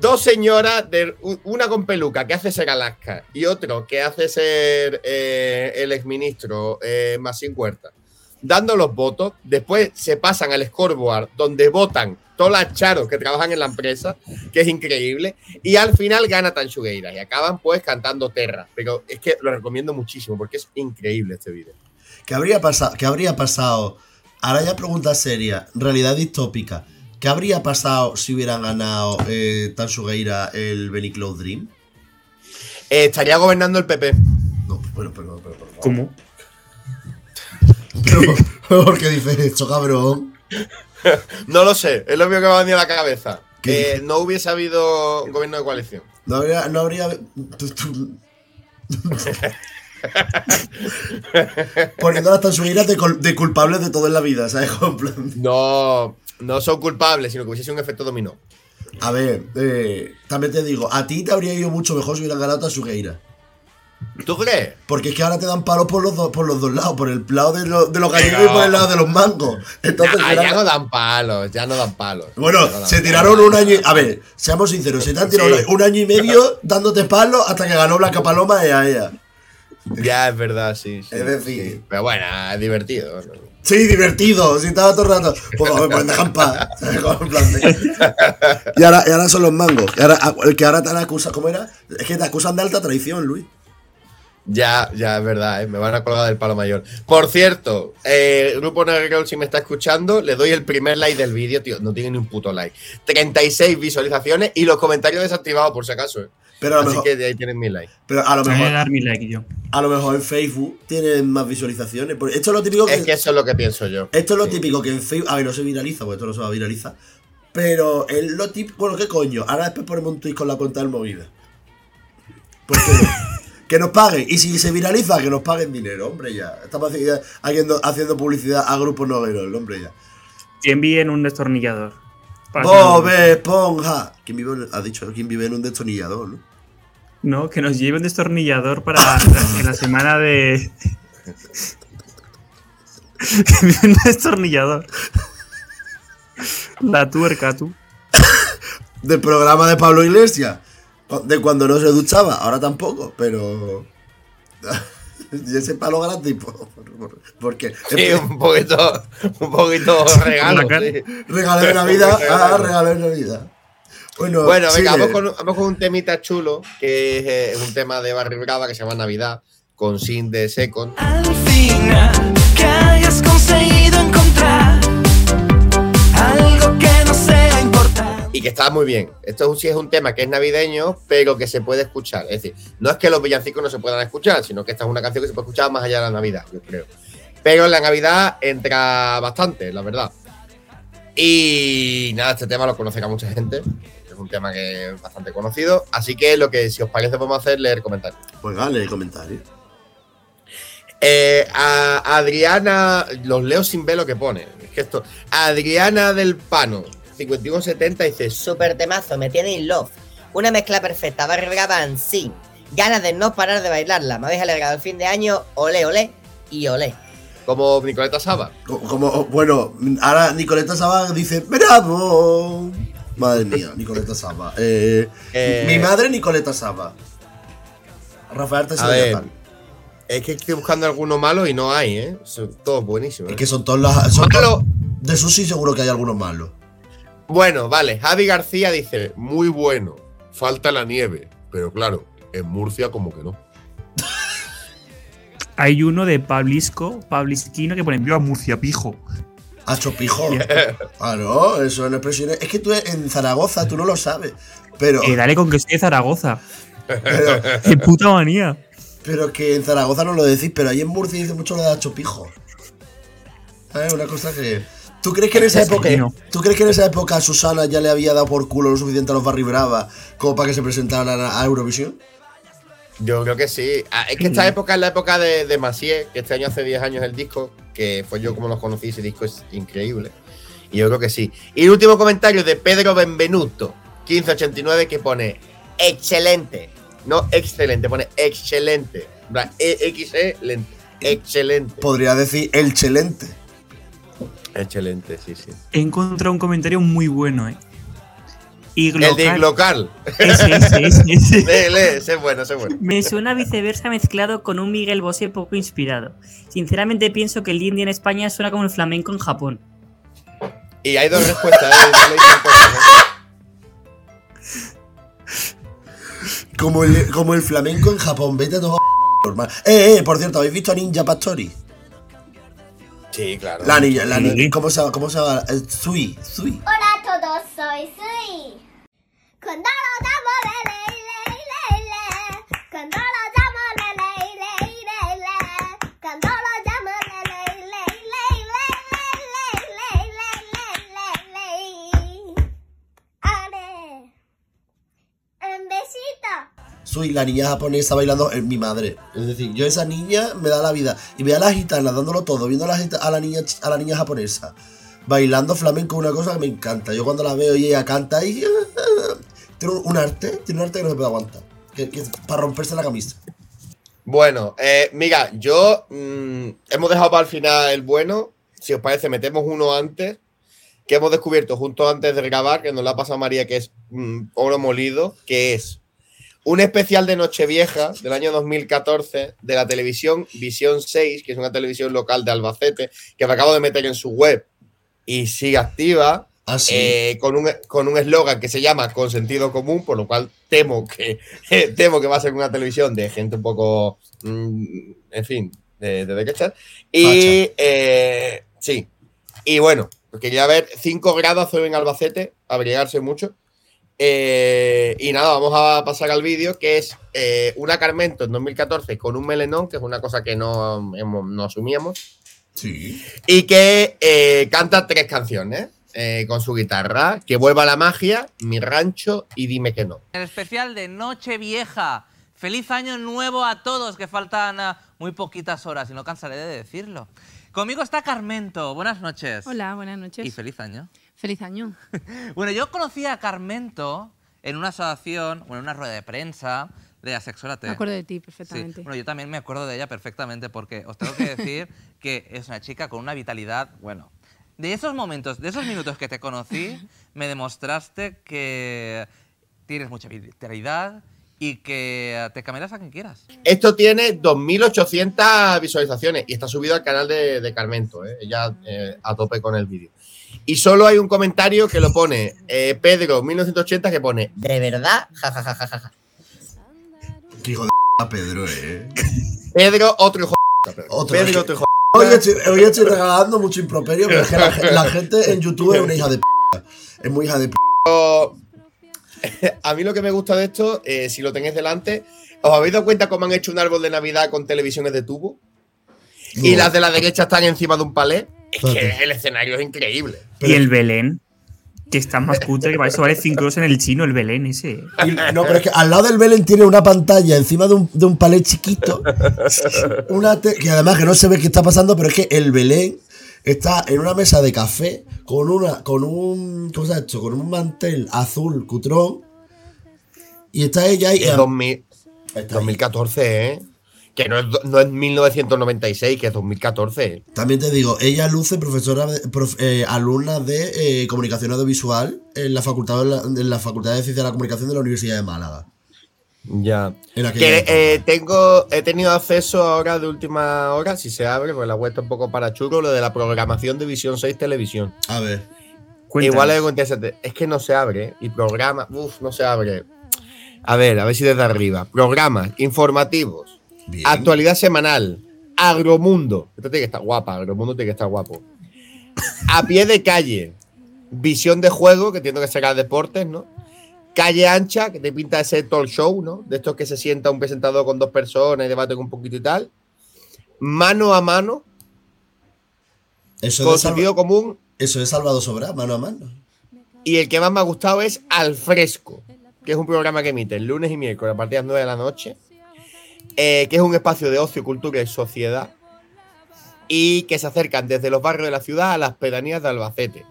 [SPEAKER 2] dos señoras, de, una con peluca que hace ser Alaska y otro que hace ser eh, el exministro eh, Huerta, dando los votos. Después se pasan al scoreboard donde votan todas las charos que trabajan en la empresa, que es increíble. Y al final gana Tanchugueira y acaban pues cantando Terra. Pero es que lo recomiendo muchísimo porque es increíble este vídeo.
[SPEAKER 1] ¿Qué habría, pasado? ¿Qué habría pasado? Ahora ya pregunta seria, realidad distópica. ¿Qué habría pasado si hubieran ganado eh, Tansugueira el Benny Cloud Dream?
[SPEAKER 2] Eh, estaría gobernando el PP.
[SPEAKER 1] No, bueno, pero, pero, pero,
[SPEAKER 3] ¿Cómo?
[SPEAKER 1] pero ¿por qué dices esto, cabrón?
[SPEAKER 2] No lo sé, es lo mío que me ha venido a la cabeza. que no hubiese habido gobierno de coalición.
[SPEAKER 1] No habría. No habría tú- tú- Poniendo hasta su ira de, de culpables de todo en la vida, ¿sabes?
[SPEAKER 2] No, no son culpables, sino que hubiese sido un efecto dominó.
[SPEAKER 1] A ver, eh, también te digo, a ti te habría ido mucho mejor si hubieran ganado a Sugeira.
[SPEAKER 2] ¿Tú crees?
[SPEAKER 1] Porque es que ahora te dan palos por los, dos por los dos lados, por el lado de, lo- de los gallegos y por el lado de los mangos. Entonces,
[SPEAKER 2] Ah,
[SPEAKER 1] era-
[SPEAKER 2] ya no dan palos, ya no dan palos.
[SPEAKER 1] Bueno,
[SPEAKER 2] Ya no dan
[SPEAKER 1] se
[SPEAKER 2] palos.
[SPEAKER 1] tiraron un año. y- A ver, seamos sinceros, se te han tirado
[SPEAKER 2] Sí.
[SPEAKER 1] un año y medio dándote palos hasta que ganó Blanca Paloma y a ella.
[SPEAKER 2] Ya es verdad, sí. sí,
[SPEAKER 1] Es decir-
[SPEAKER 2] sí. Pero bueno, es divertido. ¿no?
[SPEAKER 1] Sí, divertido, si estaba todo el rato. Pues joder, pues dejan paz. y, ahora, y ahora son los mangos. Y ahora, el que ahora te han acusado, ¿cómo era? Es que te acusan de alta traición, Luis.
[SPEAKER 2] Ya, ya es verdad, ¿eh? me van a colgar del palo mayor. Por cierto, eh, Grupo Negro, si me está escuchando, le doy el primer like del vídeo, tío. No tiene ni un puto like. 36 visualizaciones y los comentarios desactivados, por si acaso. ¿eh?
[SPEAKER 1] Pero a lo
[SPEAKER 2] Así
[SPEAKER 1] mejor-
[SPEAKER 2] que de ahí tienen mi like.
[SPEAKER 1] Pero a lo
[SPEAKER 3] Voy a
[SPEAKER 1] mejor,
[SPEAKER 3] dar mi like yo.
[SPEAKER 1] a lo mejor en Facebook tienen más visualizaciones. Porque Esto es lo típico que.
[SPEAKER 2] Es que eso es lo que pienso yo.
[SPEAKER 1] Esto es lo típico que en Facebook. A ver, no se viraliza, porque esto no se va a viralizar. Pero es lo típico. Bueno, ¿qué coño? Ahora después ponemos un tweet con la cuenta del movida. ¿Por qué no? Que nos paguen. Y si se viraliza, que nos paguen dinero, hombre, ya. Estamos haci- haciendo, haciendo publicidad a grupos nogueros, hombre, ya.
[SPEAKER 3] Que envíen un destornillador.
[SPEAKER 1] Bob Esponja. ¿Quién vive ha dicho quién vive en un destornillador, no?
[SPEAKER 3] No, que nos lleve un destornillador para la, en la semana de. Que un destornillador. La tuerca, tú.
[SPEAKER 1] Del programa de Pablo Iglesias. De cuando no se duchaba. Ahora tampoco, pero. y ese palo gratis, por, por- porque.
[SPEAKER 2] Sí, un poquito, un poquito regalo.
[SPEAKER 3] la
[SPEAKER 2] sí.
[SPEAKER 1] Regalo de Navidad. ah, regalo de Navidad. Bueno,
[SPEAKER 2] Bueno, venga, vamos con, vamos con un temita chulo, que es eh, un tema de Barry Brava que se llama Navidad, con Sin de Second.
[SPEAKER 5] Al final que hayas conseguido encontrar
[SPEAKER 2] Y que está muy bien. Esto sí es un tema que es navideño, pero que se puede escuchar. Es decir, no es que los villancicos no se puedan escuchar, sino que esta es una canción que se puede escuchar más allá de la Navidad, yo creo. Pero en la Navidad entra bastante, la verdad. Y nada, este tema lo conocerá mucha gente. Es un tema que es bastante conocido. Así que lo que, si os parece, podemos hacer leer comentarios.
[SPEAKER 1] Pues dale el comentario.
[SPEAKER 2] Eh, a Adriana, los leo sin ver lo que pone. Es que esto. Adriana del Pano, 5170, dice:
[SPEAKER 8] Super temazo, me tiene in love. Una mezcla perfecta, Barry Brava en sí. Ganas de no parar de bailarla. Me habéis alargado el fin de año, olé, olé y olé.
[SPEAKER 2] Como Nicoleta Saba.
[SPEAKER 1] Co- Como, bueno, ahora Nicoleta Saba dice, ¡Bravo! Madre mía, Nicoleta Saba. Eh,
[SPEAKER 2] Eh,
[SPEAKER 1] mi madre, Nicoleta Saba. Rafael
[SPEAKER 2] A
[SPEAKER 1] Tesoro
[SPEAKER 2] ver,
[SPEAKER 1] Japón.
[SPEAKER 2] es que estoy buscando alguno malo y no hay, ¿eh? Son todos buenísimos.
[SPEAKER 1] Es que son todos las. Son
[SPEAKER 2] Malo.
[SPEAKER 1] todos- de sushi seguro que hay algunos malos.
[SPEAKER 2] Bueno, vale. Javi García dice:
[SPEAKER 7] Muy bueno. Falta la nieve. Pero claro, en Murcia como que no.
[SPEAKER 3] Hay uno de Pablisco, Pablisquino, que pone Viva Murcia, pijo.
[SPEAKER 1] Hacho pijo. Claro, eso en expresiones. Es que tú en Zaragoza, tú no lo sabes. Pero,
[SPEAKER 3] Eh, dale con que soy de Zaragoza.
[SPEAKER 1] pero,
[SPEAKER 3] ¡Qué puta manía!
[SPEAKER 1] pero que en Zaragoza no lo decís, pero ahí en Murcia dice mucho lo de hacho pijo. ¿Sabes? Una cosa que. ¿Tú crees que en esa época. ¿Tú crees que en esa época Susana ya le había dado por culo lo suficiente a los Barry Brava como para que se presentaran a, Eurovisión?
[SPEAKER 2] Yo creo que sí. Ah, es que esta época es la época de, de Massier, que este año hace 10 años el disco, que fue yo como los conocí, ese disco es increíble. Y yo creo que sí. Y el último comentario de Pedro Benvenuto, 1589, que pone excelente. No excelente, pone excelente. En plan, E-X-E-lente. Excelente.
[SPEAKER 1] Podría decir el chelente.
[SPEAKER 2] Excelente, sí, sí.
[SPEAKER 3] He encontrado un comentario muy bueno, ¿eh? Iglocal.
[SPEAKER 2] El de Iglocal.
[SPEAKER 3] Ese, ese, ese, ese.
[SPEAKER 2] lee, lee, ese es bueno, ese es bueno.
[SPEAKER 10] Me suena viceversa mezclado con un Miguel Bosé poco inspirado. Sinceramente pienso que el indie en España suena como el flamenco en Japón.
[SPEAKER 2] Y hay dos respuestas, ¿eh?
[SPEAKER 1] Como el, como el flamenco en Japón. Vete a tomar normal. Eh, eh, por cierto, ¿habéis visto a Ninja Pastori?
[SPEAKER 2] Sí, claro.
[SPEAKER 1] La niña, la niña. ¿Cómo se llama? ¿Cómo se llama? Eh, Sui, Sui.
[SPEAKER 4] Hola a todos, soy Sui. Cuando
[SPEAKER 1] y la niña japonesa bailando es mi madre. Es decir, yo esa niña me da la vida. Y ve a las gitanas dándolo todo, viendo a la, a la niña a la niña japonesa. Bailando flamenco, una cosa que me encanta. Yo cuando la veo y ella canta y tiene un, arte, tiene un arte que no se puede aguantar. Que, es para romperse la camisa.
[SPEAKER 2] Bueno, eh, mira, yo mm, hemos dejado para el final el bueno. Si os parece, metemos uno antes, que hemos descubierto justo antes de grabar, que nos lo ha pasado María, que es mm, oro molido, que es un especial de Nochevieja del año 2014 de la televisión Visión 6, que es una televisión local de Albacete, que me acabo de meter en su web y sigue activa.
[SPEAKER 1] Ah, sí.
[SPEAKER 2] eh, con un con un eslogan que se llama con sentido común, por lo cual temo que temo que va a ser una televisión de gente un poco mm, en fin, de, de derechas. Y eh, sí. Y bueno, quería ver 5 grados hace en Albacete, abrigarse mucho. Eh, y nada, vamos a pasar al vídeo, que es eh, una Carmento en 2014 con un melenón, que es una cosa que no, no asumíamos.
[SPEAKER 1] Sí.
[SPEAKER 2] Y que eh, canta tres canciones eh, con su guitarra. Que vuelva la magia, Mi rancho y Dime que no.
[SPEAKER 14] El especial de Nochevieja. Feliz año nuevo a todos, que faltan ah, muy poquitas horas y no cansaré de decirlo. Conmigo está Carmento. Buenas noches.
[SPEAKER 15] Hola, buenas noches.
[SPEAKER 14] Y feliz año.
[SPEAKER 15] Feliz año.
[SPEAKER 14] Bueno, yo conocí a Carmento en una asociación, bueno, en una rueda de prensa de Asexualate.
[SPEAKER 15] Me acuerdo de ti
[SPEAKER 14] Sí,
[SPEAKER 15] perfectamente.
[SPEAKER 14] bueno, yo también me acuerdo de ella perfectamente porque os tengo que decir que es una chica con una vitalidad, bueno, de esos momentos, de esos minutos que te conocí, me demostraste que tienes mucha vitalidad y que te cameras a quien quieras.
[SPEAKER 2] Esto tiene 2.800 visualizaciones y está subido al canal de, de Carmento. ¿eh? Ella eh, a tope con el vídeo. Y solo hay un comentario que lo pone eh, Pedro1980 que pone
[SPEAKER 8] ¿De verdad? Ja, ja, ja, ja.
[SPEAKER 1] Qué hijo de p***, Pedro, eh.
[SPEAKER 2] Pedro, otro hijo de Pedro.
[SPEAKER 1] Otro.
[SPEAKER 2] Pedro, otro hijo de
[SPEAKER 1] Hoy estoy, hoy estoy regalando mucho improperio, pero es que la, ge- la gente en YouTube es una hija de p. Es muy hija de p.
[SPEAKER 2] A mí lo que me gusta de esto, eh, si lo tenéis delante, ¿os habéis dado cuenta cómo han hecho un árbol de Navidad con televisiones de tubo? Y las de la derecha están encima de un palé. Es que el escenario es increíble.
[SPEAKER 3] Y el Belén, que está más cutre, que para eso vale 5 euros en el chino, el Belén ese.
[SPEAKER 1] Y- no, pero es que al lado del Belén tiene una pantalla encima de un, de un palé chiquito. Una te- que además que no se ve qué está pasando, pero es que el Belén está en una mesa de café con una con un ¿cómo se ha hecho? Con un mantel azul cutrón. Y está ella ahí.
[SPEAKER 2] Es 2000 2014, ¿eh? Que no es, no es 1996, que es 2014.
[SPEAKER 1] También te digo, ella luce profesora, prof- eh, alumna de eh, comunicación audiovisual en la facultad la, en la facultad de ciencia de la comunicación de la Universidad de Málaga.
[SPEAKER 2] Ya. Que eh, tengo, he tenido acceso ahora de última hora, si se abre, porque la web está un poco para churro, lo de la programación de Visión 6 Televisión.
[SPEAKER 1] A ver.
[SPEAKER 2] Igual es algo interesante. Es que no se abre. ¿eh? Y programa, uff, no se abre. A ver, a ver si desde arriba. Programas informativos. Actualidad semanal. Agromundo. Esto tiene que estar guapa. Agromundo tiene que estar guapo. A pie de calle. Visión de juego, que entiendo que será deportes, ¿no? Calle ancha, que te pinta ese talk show, ¿no? De estos que se sienta un presentador con dos personas y debaten un poquito y tal. Mano a mano.
[SPEAKER 1] Eso
[SPEAKER 2] con sentido común.
[SPEAKER 1] Eso es Salvador Sobra, mano a mano.
[SPEAKER 2] Y el que más me ha gustado es Al Fresco, que es un programa que emite el lunes y miércoles a partir de las 9 de la noche, eh, que es un espacio de ocio, cultura y sociedad, y que se acercan desde los barrios de la ciudad a las pedanías de Albacete.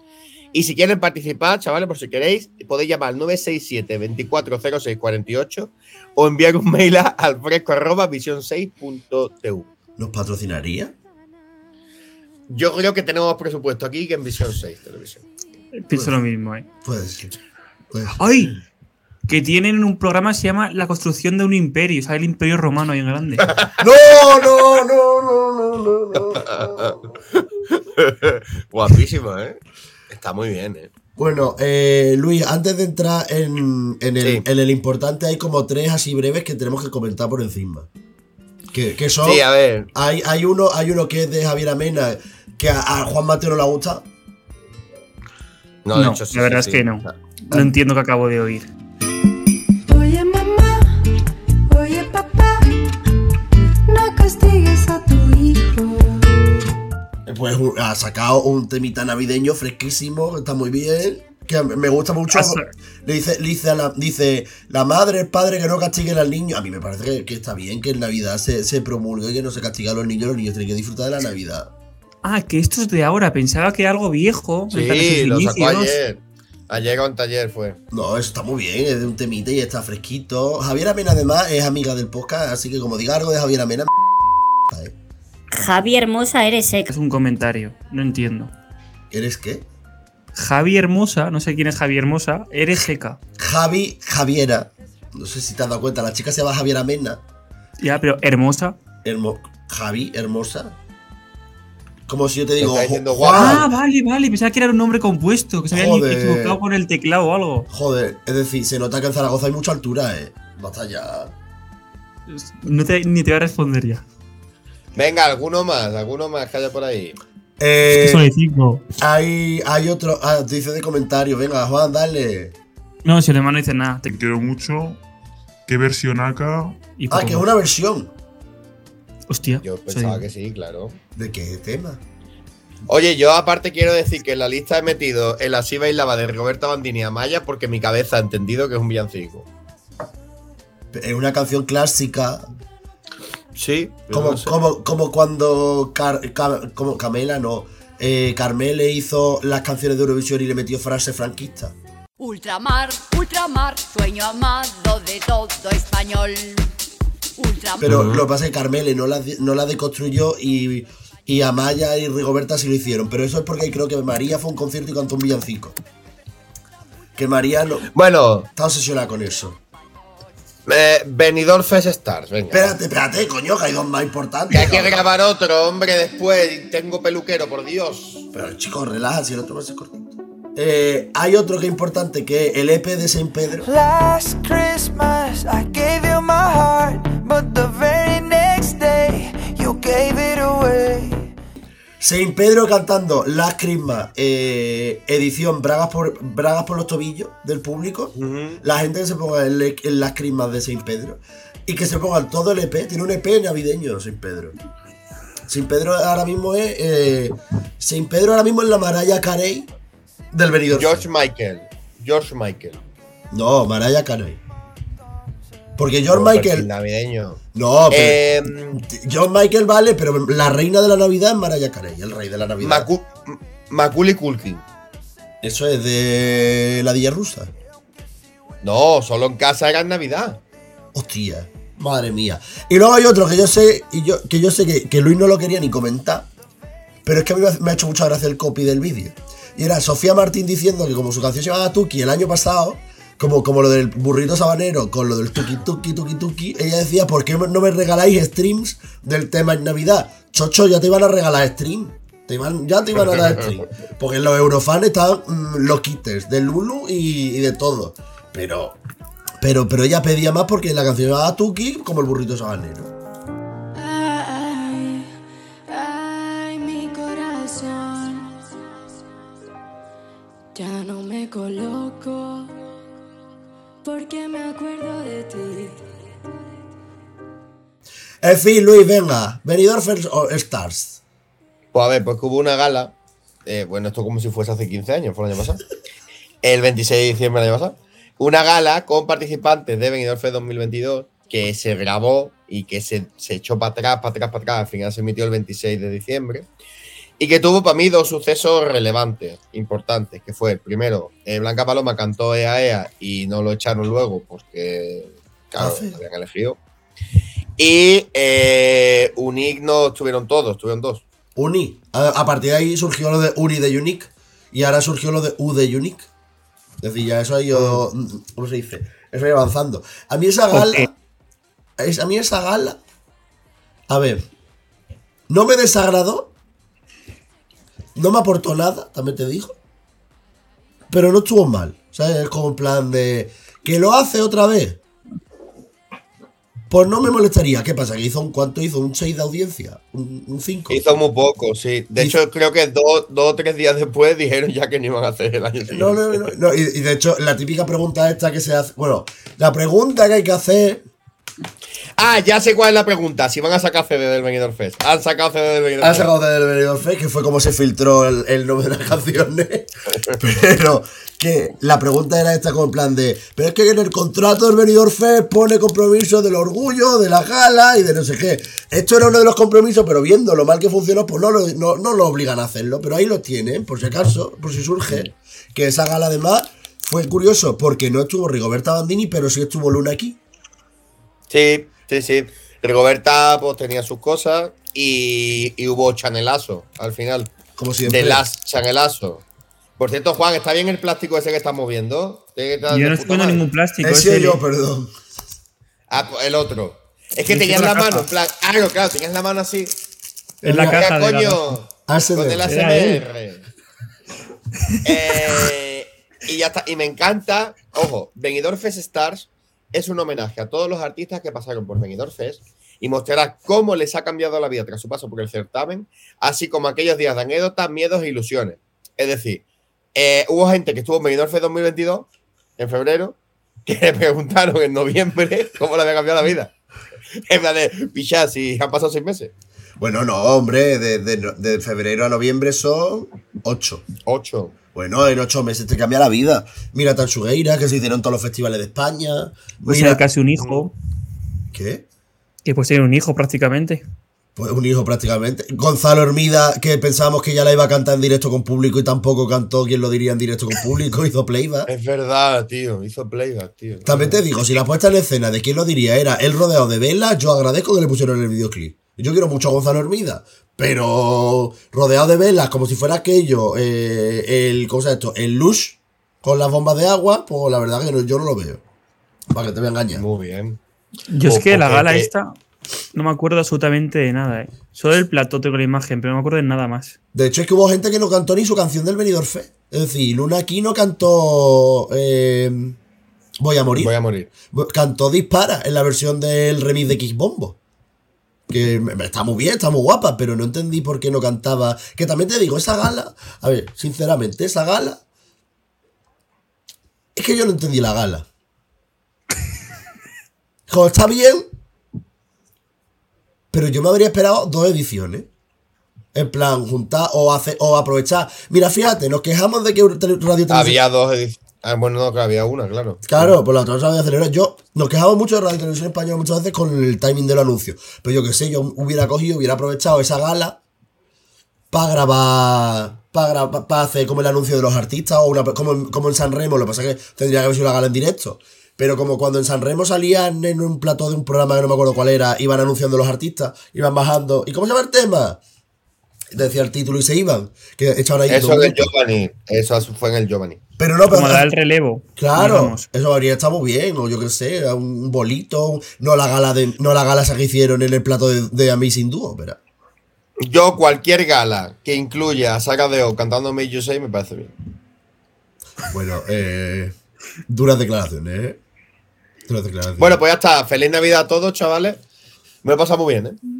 [SPEAKER 2] Y si quieren participar, chavales, por si queréis, podéis llamar al 967-240648 o enviar un mail a alfresco.vision6.tv.
[SPEAKER 1] ¿Nos patrocinaría?
[SPEAKER 2] Yo creo que tenemos presupuesto aquí que en Visión 6 Televisión.
[SPEAKER 3] Pienso lo mismo, ¿eh?
[SPEAKER 1] Puede ser.
[SPEAKER 3] ¡Ay! Que tienen un programa que se llama La construcción de un imperio. ¿Sabes? El imperio romano ahí en grande.
[SPEAKER 1] ¡No, no, no, no, no, no!
[SPEAKER 2] Guapísimo, ¿eh? Está muy bien, ¿eh?
[SPEAKER 1] Bueno, eh, Luis, antes de entrar en, en el, en el importante, hay como tres así breves que tenemos que comentar por encima. Que, que son.
[SPEAKER 2] Sí, a ver.
[SPEAKER 1] Hay, hay, uno, hay uno que es de Javier Amena, que a, a Juan Mateo no le gusta.
[SPEAKER 2] No,
[SPEAKER 3] No,
[SPEAKER 2] de hecho, sí,
[SPEAKER 3] la verdad
[SPEAKER 2] sí,
[SPEAKER 3] es que
[SPEAKER 2] sí.
[SPEAKER 3] no. No entiendo que acabo de oír.
[SPEAKER 6] Castigues a tu hijo.
[SPEAKER 1] Pues un- ha sacado un temita navideño fresquísimo, está muy bien. Que me gusta mucho. Le dice, le dice, a la, dice la madre, el padre que no castiguen al niño. A mí me parece que, que está bien que en Navidad se, se promulgue que no se castiga a los niños, los niños tienen que disfrutar de la Navidad.
[SPEAKER 3] Ah, que esto es de ahora. Pensaba que era algo viejo.
[SPEAKER 2] Sí, lo sacó ayer. Ayer o taller fue.
[SPEAKER 1] No, eso está muy bien, es de un temita y está fresquito. Javier Amena además es amiga del podcast, así que como diga algo de Javier Amena,
[SPEAKER 10] Javi Hermosa, eres seca.
[SPEAKER 3] Es un comentario. No entiendo.
[SPEAKER 1] ¿eres qué?
[SPEAKER 3] Javi Hermosa, no sé quién es Javi Hermosa, eres seca.
[SPEAKER 1] Javi Javiera. No sé si te has dado cuenta, la chica se llama Javier Amena.
[SPEAKER 3] Ya, pero hermosa.
[SPEAKER 1] Hermo- Javi, hermosa. Como si yo te digo,
[SPEAKER 2] está diciendo
[SPEAKER 1] Juan,
[SPEAKER 3] Ah, vale, vale. Pensaba que era un nombre compuesto, que se
[SPEAKER 1] Joder.
[SPEAKER 3] equivocado con el teclado o algo.
[SPEAKER 1] Joder, es decir, se nota que en Zaragoza hay mucha altura, eh. Basta ya.
[SPEAKER 3] No te, ni te voy a responder ya.
[SPEAKER 2] Venga, alguno más, alguno más que haya por ahí.
[SPEAKER 1] Eh,
[SPEAKER 3] Es que solo hay cinco.
[SPEAKER 1] hay, hay otro. Ah, dice de comentarios. Venga, Juan, dale.
[SPEAKER 3] No, si el hermano no dice nada. Te
[SPEAKER 15] quiero mucho. ¿Qué versión acá?
[SPEAKER 3] y
[SPEAKER 1] Ah, que es una versión.
[SPEAKER 3] Hostia.
[SPEAKER 2] Yo
[SPEAKER 3] soy-
[SPEAKER 2] pensaba que sí, claro.
[SPEAKER 1] ¿De qué tema?
[SPEAKER 2] Oye, yo aparte quiero decir que en la lista he metido el Así bailaba de Roberta Bandini a Maya porque mi cabeza ha entendido que es un villancico.
[SPEAKER 1] Es una canción clásica.
[SPEAKER 2] Sí.
[SPEAKER 1] Como,
[SPEAKER 2] no sé.
[SPEAKER 1] como, como cuando Car- Ca- como Camela, no. Eh, Carmele hizo las canciones de Eurovisión y le metió frase franquista.
[SPEAKER 6] Ultramar, ultramar, sueño amado de todo español. Ultramar.
[SPEAKER 1] Pero lo que pasa es que Carmele no la, no la deconstruyó y, y Amaya y Rigoberta sí lo hicieron. Pero eso es porque creo que María fue a un concierto y cantó un villancico. Que María no,
[SPEAKER 2] Bueno,
[SPEAKER 1] está obsesionada con eso.
[SPEAKER 2] Eh, Benidorm Fest Stars, venga.
[SPEAKER 1] Espérate, espérate, coño, que hay dos más importantes.
[SPEAKER 2] Que hay que grabar otro, hombre, después. Tengo peluquero, por Dios.
[SPEAKER 1] Pero chicos, relaja, si el otro va a ser cortito. Eh, hay otro que es importante, que es el EP de Saint Pedro.
[SPEAKER 5] Last Christmas I gave you my heart, but the very next day you gave it away.
[SPEAKER 1] Saint Pedro cantando Las Christmas, eh, edición Bragas por, Bragas por los tobillos del público. La gente que se ponga en, Las Christmas de Saint Pedro. Y que se pongan todo el EP. Tiene un EP navideño Saint Pedro. Saint Pedro ahora mismo es. Eh, Saint Pedro ahora mismo es la Mariah Carey del venidor.
[SPEAKER 2] George Michael. George Michael.
[SPEAKER 1] No, Mariah Carey. Porque George
[SPEAKER 2] perfil
[SPEAKER 1] Michael.
[SPEAKER 2] Navideño.
[SPEAKER 1] No, pero.
[SPEAKER 2] Eh,
[SPEAKER 1] George Michael vale, pero la reina de la Navidad es Mariah Carey, el rey de la Navidad.
[SPEAKER 2] Macu- Macaulay Culkin.
[SPEAKER 1] Eso es de la Dilla Rusa.
[SPEAKER 2] No, solo en casa era en Navidad.
[SPEAKER 1] Hostia, madre mía. Y luego hay otro que yo sé, y yo, que yo sé que, que Luis no lo quería ni comentar. Pero es que a mí me ha- me ha hecho mucha gracia el copy del vídeo. Y era Sofía Martín diciendo que como su canción se llamaba Tuki el año pasado, como, como lo del burrito sabanero con lo del tuki tuki tuki tuki, ella decía, ¿por qué no me regaláis streams del tema en Navidad? Chocho, ya te iban a regalar stream. Te iban- ya te iban a dar stream. Porque los eurofans están mm, loquites, de Lulu y, y de todo. Pero, pero, pero ella pedía más porque la canción llamaba Tuki como el burrito sabanero.
[SPEAKER 4] Ay, ay, mi corazón. Ya no me coloco porque me acuerdo de ti.
[SPEAKER 1] En fin, Luis, venga. Venidor First Stars.
[SPEAKER 2] Pues a ver, pues que hubo una gala. eh, bueno, esto como si fuese hace 15 años, fue el año pasado. El 26 de diciembre del año pasado. Una gala con participantes de Benidorm Fest 2022 que se grabó y que se, se echó para atrás, para atrás, para atrás. Al final se emitió el 26 de diciembre. Y que tuvo para mí dos sucesos relevantes, importantes, que fue el primero, eh, Blanca Paloma cantó Ea Ea y no lo echaron luego porque, claro,
[SPEAKER 1] sí.
[SPEAKER 2] habían elegido. Y eh, Unic no estuvieron todos, estuvieron dos.
[SPEAKER 1] Uni. A, a partir de ahí surgió lo de Uni de Unique. Y ahora surgió lo de U de Unique. Es decir, ya eso ha ido. ¿Cómo se dice? Eso ha ido avanzando. A mí esa gala. es- a mí esa gala. A ver. No me desagradó. No me aportó nada, también te digo. Pero no estuvo mal. ¿Sabes? Es como en plan de. ¿Que lo hace otra vez? Pues no me molestaría. ¿Qué pasa? ¿Que hizo un cuánto hizo? ¿Un 6 de audiencia? ¿Un 5?
[SPEAKER 2] Hizo muy poco, sí. De hecho, creo que dos, dos o tres días después dijeron ya que no iban a hacer el año siguiente.
[SPEAKER 1] No, no, no. no, Y, y de hecho, la típica pregunta esta que se hace. Bueno, la pregunta que hay que hacer.
[SPEAKER 2] Ah, ya sé cuál es la pregunta. Si van a sacar CD del Benidorm Fest. Han sacado CD del Benidorm Fest.
[SPEAKER 1] sacado del Benidorm Fest, que fue como se filtró el, el nombre de las canciones. Pero que la pregunta era esta con plan de, pero es que en el contrato del venidor Fest pone compromiso del orgullo, de la gala y de no sé qué. Esto era uno de los compromisos, pero viendo lo mal que funcionó, pues no lo, no, no lo obligan a hacerlo. Pero ahí lo tienen, por si acaso, por si surge. Que esa gala además fue curioso porque no estuvo Rigoberta Bandini, pero sí estuvo Luna aquí.
[SPEAKER 2] Sí, sí, sí. Rigoberta pues, tenía sus cosas y, y hubo chanelazo al final.
[SPEAKER 1] Como siempre.
[SPEAKER 2] De las chanelazo. Por cierto, Juan, ¿está bien el plástico ese que estamos viendo? Que
[SPEAKER 3] Yo no estoy viendo ningún plástico.
[SPEAKER 1] Ese
[SPEAKER 3] ese-
[SPEAKER 1] yo, perdón.
[SPEAKER 2] Ah, pues el otro. Es que tenías la
[SPEAKER 3] la
[SPEAKER 2] mano, en plan. Ah, no, claro, tenías la mano así.
[SPEAKER 3] En la caja de la
[SPEAKER 2] coño.
[SPEAKER 1] ASMR.
[SPEAKER 2] Con el ASMR. Eh, y ya está. Y me encanta. Ojo, Benidorm Fest Stars es un homenaje a todos los artistas que pasaron por Benidorm Fest y mostrará cómo les ha cambiado la vida tras su paso por el certamen, así como aquellos días de anécdotas, miedos e ilusiones. Es decir, eh, hubo gente que estuvo en Benidorm Fest 2022, en febrero, que le preguntaron en noviembre cómo le había cambiado la vida. En plan de, si han pasado seis meses.
[SPEAKER 1] Bueno, no, hombre, de, de- de febrero a noviembre son ocho.
[SPEAKER 2] Ocho.
[SPEAKER 1] Bueno, en ocho meses te cambia la vida. Mira Tansugueira, que se hicieron todos los festivales de España.
[SPEAKER 3] Pues
[SPEAKER 1] Mira,
[SPEAKER 3] era casi un hijo.
[SPEAKER 1] ¿Qué?
[SPEAKER 3] Que pues tiene un hijo prácticamente.
[SPEAKER 1] Pues un hijo prácticamente. Gonzalo Hermida, que pensábamos que ya la iba a cantar en directo con público y tampoco cantó, quien lo diría en directo con público, hizo playback.
[SPEAKER 2] Es verdad, tío. Hizo playback, tío.
[SPEAKER 1] También te digo, si la puesta en escena de quién lo diría era el rodeado de velas, yo agradezco que le pusieron en el videoclip. Yo quiero mucho a Gonzalo Hermida, pero rodeado de velas, como si fuera aquello, eh, el, ¿cómo se esto? El lush con las bombas de agua, pues la verdad que no- yo no lo veo. Para que te a engañar.
[SPEAKER 2] Muy bien.
[SPEAKER 3] Yo es que la gala
[SPEAKER 2] te-
[SPEAKER 3] esta no me acuerdo absolutamente de nada, ¿eh? Solo del plató tengo la imagen, pero no me acuerdo de nada más.
[SPEAKER 1] De hecho, es que hubo gente que no cantó ni su canción del Benidorm Fest. Es decir, Luna aquí no cantó eh, Voy a morir.
[SPEAKER 2] Voy a morir.
[SPEAKER 1] Cantó Dispara en la versión del remix de X Bombo. Que está muy bien, está muy guapa, pero no entendí por qué no cantaba. Que también te digo, esa gala, a ver, sinceramente, esa gala. Es que yo no entendí la gala. Como está bien, pero yo me habría esperado dos ediciones. En plan, juntar o hacer o aprovechar. Mira, fíjate, nos quejamos de que Radio Televisión.
[SPEAKER 2] Había dos ediciones. Ah, bueno, no, que había una, claro.
[SPEAKER 1] Claro, por la otra no sabía acelerar. Yo nos quejamos mucho de Radio Televisión Española muchas veces con el timing de los anuncios. Pero yo qué sé, yo hubiera cogido, hubiera aprovechado esa gala para grabar, para para hacer como el anuncio de los artistas o una, como, en- como en San Remo. Lo que pasa es que tendría que haber sido la gala en directo. Pero como cuando en San Remo salían en un plató de un programa que no me acuerdo cuál era, iban anunciando los artistas, iban bajando. ¿Y cómo se llama el tema? Decía el título y se iban. Que echaban ahí
[SPEAKER 2] Eso en el Giovanni. Eso fue en el Giovanni.
[SPEAKER 1] Pero no, pero.
[SPEAKER 3] Como dar el relevo.
[SPEAKER 1] Claro, eso habría estado muy bien, o yo qué sé, un bolito, no la gala de, no la gala esa que hicieron en el plato de, de Amazing Duo, pero.
[SPEAKER 2] Yo, cualquier gala que incluya a Saga de O cantando Make You Say me parece bien.
[SPEAKER 1] Bueno, eh, duras declaraciones, ¿eh? Duras declaraciones.
[SPEAKER 2] Bueno, pues ya está. Feliz Navidad a todos, chavales. Me lo he pasado muy bien, ¿eh?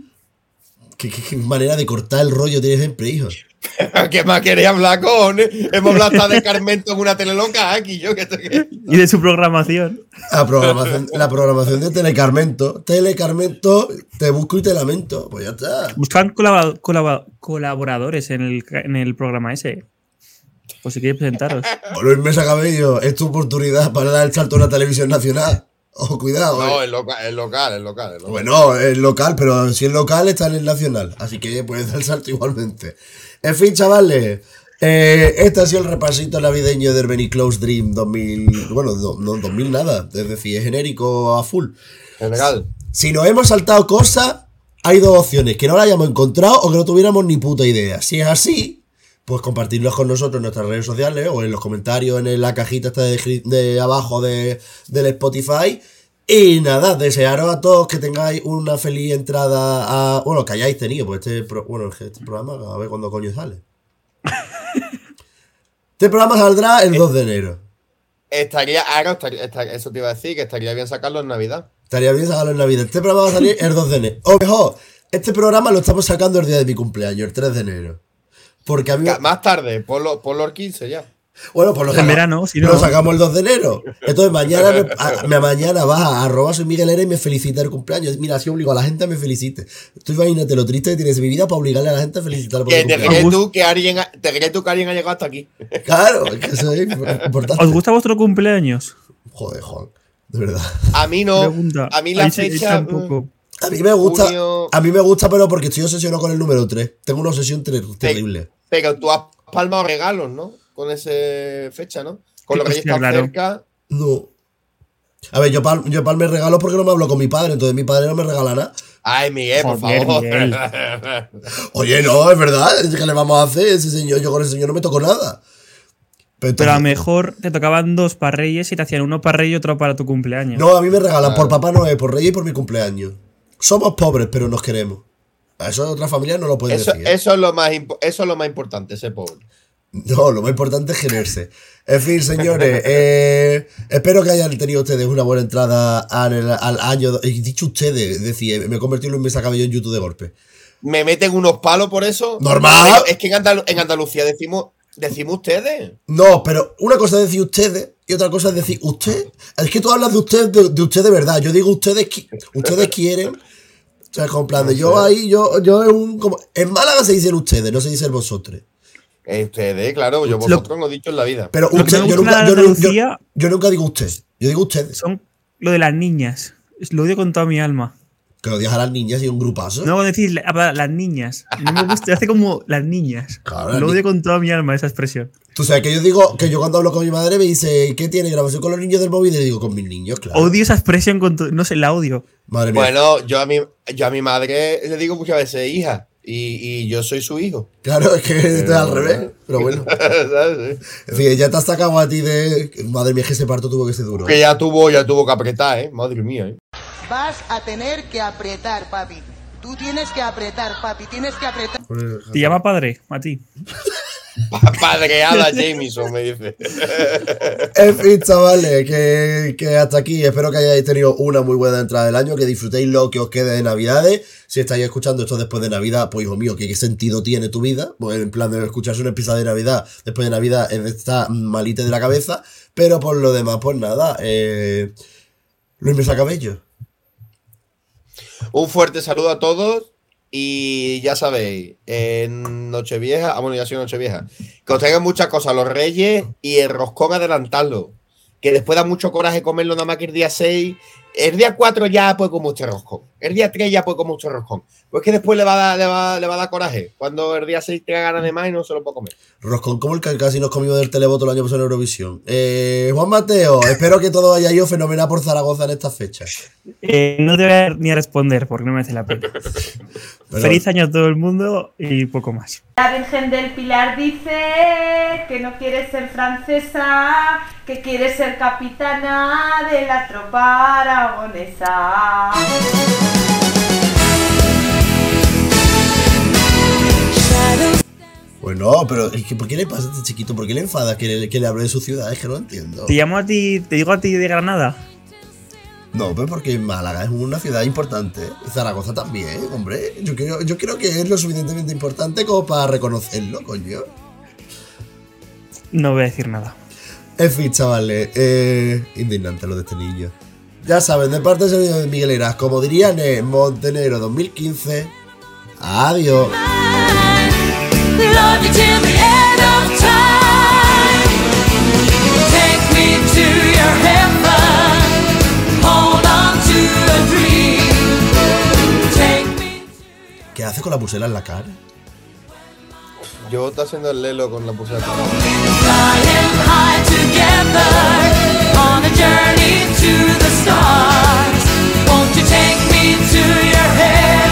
[SPEAKER 1] ¿Qué, qué- qué manera de cortar el rollo tienes siempre, hijo.
[SPEAKER 2] ¿Qué más queréis hablar con? Hemos hablado hasta de Carmento en una teleloca aquí, yo que te
[SPEAKER 3] Y de su programación.
[SPEAKER 1] La programación, la programación de Telecarmento. Telecarmento, te busco y te lamento. Pues ya está.
[SPEAKER 3] Buscan colabora- colabora- colaboradores en el, en el programa ese. Pues si queréis presentaros.
[SPEAKER 1] Luis Mesa Cabello, es tu oportunidad para dar el salto a una televisión nacional. Ojo, cuidado. eh.
[SPEAKER 2] No, el local, el local, el local. el local.
[SPEAKER 1] Bueno, es local, pero si es local está en el nacional. Así que puedes dar el salto igualmente. En fin, chavales. eh, este ha sido el repasito navideño del Benny Close Dream 2000. Bueno, no, no 2000 nada. Es decir, es genérico a full.
[SPEAKER 2] General.
[SPEAKER 1] Si nos hemos saltado cosas, hay dos opciones: que no la hayamos encontrado o que no tuviéramos ni puta idea. Si es así, pues compartirlos con nosotros en nuestras redes sociales o en los comentarios en la cajita esta de, de abajo de, del Spotify. Y nada, desearos a todos que tengáis una feliz entrada a. Bueno, que hayáis tenido, pues este, pro- bueno, este programa, a ver cuándo coño sale. Este programa saldrá el 2 de enero.
[SPEAKER 2] Estaría, ahora estaría- esta- eso te iba a decir, que estaría bien sacarlo en Navidad.
[SPEAKER 1] Estaría bien sacarlo en Navidad. Este programa va a salir el 2 de enero. O mejor, este programa lo estamos sacando el día de mi cumpleaños, el 3 de enero. Porque a mí.
[SPEAKER 2] Más tarde, por, lo- por los 15 ya.
[SPEAKER 1] Bueno, pues lo,
[SPEAKER 3] En verano, si no-
[SPEAKER 1] lo sacamos el 2 de enero. Entonces mañana, me, a- me- mañana vas a arroba soy Miguel Era y me felicita el cumpleaños. Mira, así obligo a la gente a me felicite. Tú imagínate lo triste que tienes mi vida para obligarle a la gente a felicitar por
[SPEAKER 2] Que
[SPEAKER 1] el
[SPEAKER 2] te crees tú que alguien ha, te crees tú que alguien ha llegado hasta aquí.
[SPEAKER 1] Claro, es que eso es importante.
[SPEAKER 3] ¿Os gusta vuestro cumpleaños?
[SPEAKER 1] Joder, Juan, de verdad.
[SPEAKER 2] A mí no.
[SPEAKER 3] Pregunta.
[SPEAKER 2] A mí la
[SPEAKER 3] Ahí
[SPEAKER 2] fecha. mm,
[SPEAKER 3] tampoco.
[SPEAKER 1] A mí me gusta,
[SPEAKER 2] Junio-
[SPEAKER 1] a mí me gusta, pero porque estoy obsesionado con el número 3. Tengo una obsesión ter- terrible.
[SPEAKER 2] Pero tú has palmado regalos, ¿no? Con esa fecha, ¿no? Con reyes
[SPEAKER 1] hostia,
[SPEAKER 2] tan
[SPEAKER 1] claro.
[SPEAKER 2] cerca.
[SPEAKER 1] No. A ver, yo, pal, yo palme regalos porque no me hablo con mi padre, entonces mi padre no me regala nada.
[SPEAKER 2] Ay, Miguel, por
[SPEAKER 1] Joder,
[SPEAKER 2] favor.
[SPEAKER 1] Miguel. Oye, no, es verdad. ¿Qué le vamos a hacer? Ese señor, yo con ese señor no me toco nada. Pero,
[SPEAKER 3] Pero a lo
[SPEAKER 1] entonces-
[SPEAKER 3] mejor te tocaban dos para Reyes y te hacían uno para Reyes y otro para tu cumpleaños.
[SPEAKER 1] No, a mí me regalan por Papá Noel, por Reyes y por mi cumpleaños. Somos pobres, pero nos queremos. Eso otra familia no lo pueden
[SPEAKER 2] Eso,
[SPEAKER 1] decir. ¿eh?
[SPEAKER 2] eso, es lo más eso es lo más importante, ese pobre.
[SPEAKER 1] No, lo más importante es quererse. En fin, señores, eh, espero que hayan tenido ustedes una buena entrada al, al año. He dicho ustedes, decía, me he convertido en un cabello en YouTube de golpe.
[SPEAKER 2] Me meten unos palos por eso.
[SPEAKER 1] Normal.
[SPEAKER 2] Es que en, Andalu- en Andalucía decimos, decimos ustedes.
[SPEAKER 1] No, pero una cosa es decir ustedes y otra cosa es decir usted. Es que tú hablas de usted, de, de usted de verdad. Yo digo ustedes, ustedes quieren. O sea, con plan de yo ahí, yo, yo es un. Como, en Málaga se dice el ustedes, no se dice el vosotros.
[SPEAKER 2] Ustedes, claro, yo
[SPEAKER 1] Lo-
[SPEAKER 2] vosotros no he dicho en la vida.
[SPEAKER 1] Pero
[SPEAKER 3] Lo
[SPEAKER 1] usted, yo nunca,
[SPEAKER 3] de
[SPEAKER 1] yo, nu- yo-
[SPEAKER 3] Andalucía-
[SPEAKER 1] yo nunca digo usted. Yo digo ustedes.
[SPEAKER 3] Son lo de las niñas. Lo odio con toda mi alma.
[SPEAKER 1] Que odias a las niñas y un grupazo.
[SPEAKER 3] No, decir la- a las niñas. No me gusta, hace como las niñas.
[SPEAKER 1] Claro,
[SPEAKER 3] lo
[SPEAKER 1] ni-
[SPEAKER 3] odio con toda mi alma esa expresión.
[SPEAKER 1] Tú sabes que yo digo, que yo cuando hablo con mi madre me dice, ¿qué tiene grabación con los niños del móvil? Y le digo, con mis niños, claro.
[SPEAKER 3] Odio esa expresión con No sé, la odio.
[SPEAKER 1] Madre mía.
[SPEAKER 2] Bueno, yo a mi, yo a mi madre le digo muchas veces hija. Y, y yo soy su hijo.
[SPEAKER 1] Claro, es que esto es al revés. Pero bueno.
[SPEAKER 2] ¿Sabes?
[SPEAKER 1] En fin, ya te has sacado a ti de. Madre mía, es que ese parto tuvo que ser duro.
[SPEAKER 2] Que ya tuvo, ya tuvo que apretar, ¿eh? Madre mía, ¿eh?
[SPEAKER 16] Vas a tener que apretar, papi. Tú tienes que apretar, papi. Tienes que apretar.
[SPEAKER 3] Te llama padre, a ti.
[SPEAKER 2] Padreada Jameson, me dice.
[SPEAKER 1] En fin, chavales, que, que hasta aquí. Espero que hayáis tenido una muy buena entrada del año, que disfrutéis lo que os quede de Navidades. Si estáis escuchando esto después de Navidad, pues hijo mío, ¿qué, qué sentido tiene tu vida? Pues en plan de escucharse un episodio de Navidad después de Navidad es de estar malite de la cabeza. Pero por lo demás, pues nada. Eh, Luis Mesa Cabello.
[SPEAKER 2] Un fuerte saludo a todos. Y ya sabéis, en Nochevieja, ah, bueno, ya sido Nochevieja, que os traigan muchas cosas, los reyes y el roscón adelantarlo. Que después da mucho coraje comerlo nada más que el día 6. El día 4 ya puede comer mucho roscón. El día 3 ya puede comer mucho roscón. Pues que después le va, a dar, le, va, le va a dar coraje. Cuando el día 6 tenga ganas de más y no se lo puede comer.
[SPEAKER 1] Roscón como el que casi nos comimos del televoto el año pasado en Eurovisión. Eh, Juan Mateo, espero que todo haya ido fenomenal por Zaragoza en estas fechas.
[SPEAKER 3] Eh, no te voy a ni a responder porque no merece la pena. Feliz año a todo el mundo y poco más.
[SPEAKER 17] La Virgen del Pilar dice que no quiere ser francesa, que quiere ser capitana de la tropa aragonesa.
[SPEAKER 1] Bueno, pero es que ¿por qué le pasa a este chiquito? ¿Por qué le enfada que le, que le hable de su ciudad? Es que no lo entiendo.
[SPEAKER 3] Te llamo a ti, te digo a ti de Granada.
[SPEAKER 1] No, pero porque Málaga es una ciudad importante. Y Zaragoza también, hombre. Yo creo, yo creo que es lo suficientemente importante como para reconocerlo, coño.
[SPEAKER 3] No voy a decir nada.
[SPEAKER 1] En fin, chavales, eh, indignante lo de este niño. Ya saben, de parte de Miguel Eras, como dirían en Montenegro 2015, adiós. ¿Qué hace con la pulsera en la cara?
[SPEAKER 2] Yo estoy haciendo el lelo con la pulsera.
[SPEAKER 6] on a journey to the stars. Won't you take me to your head?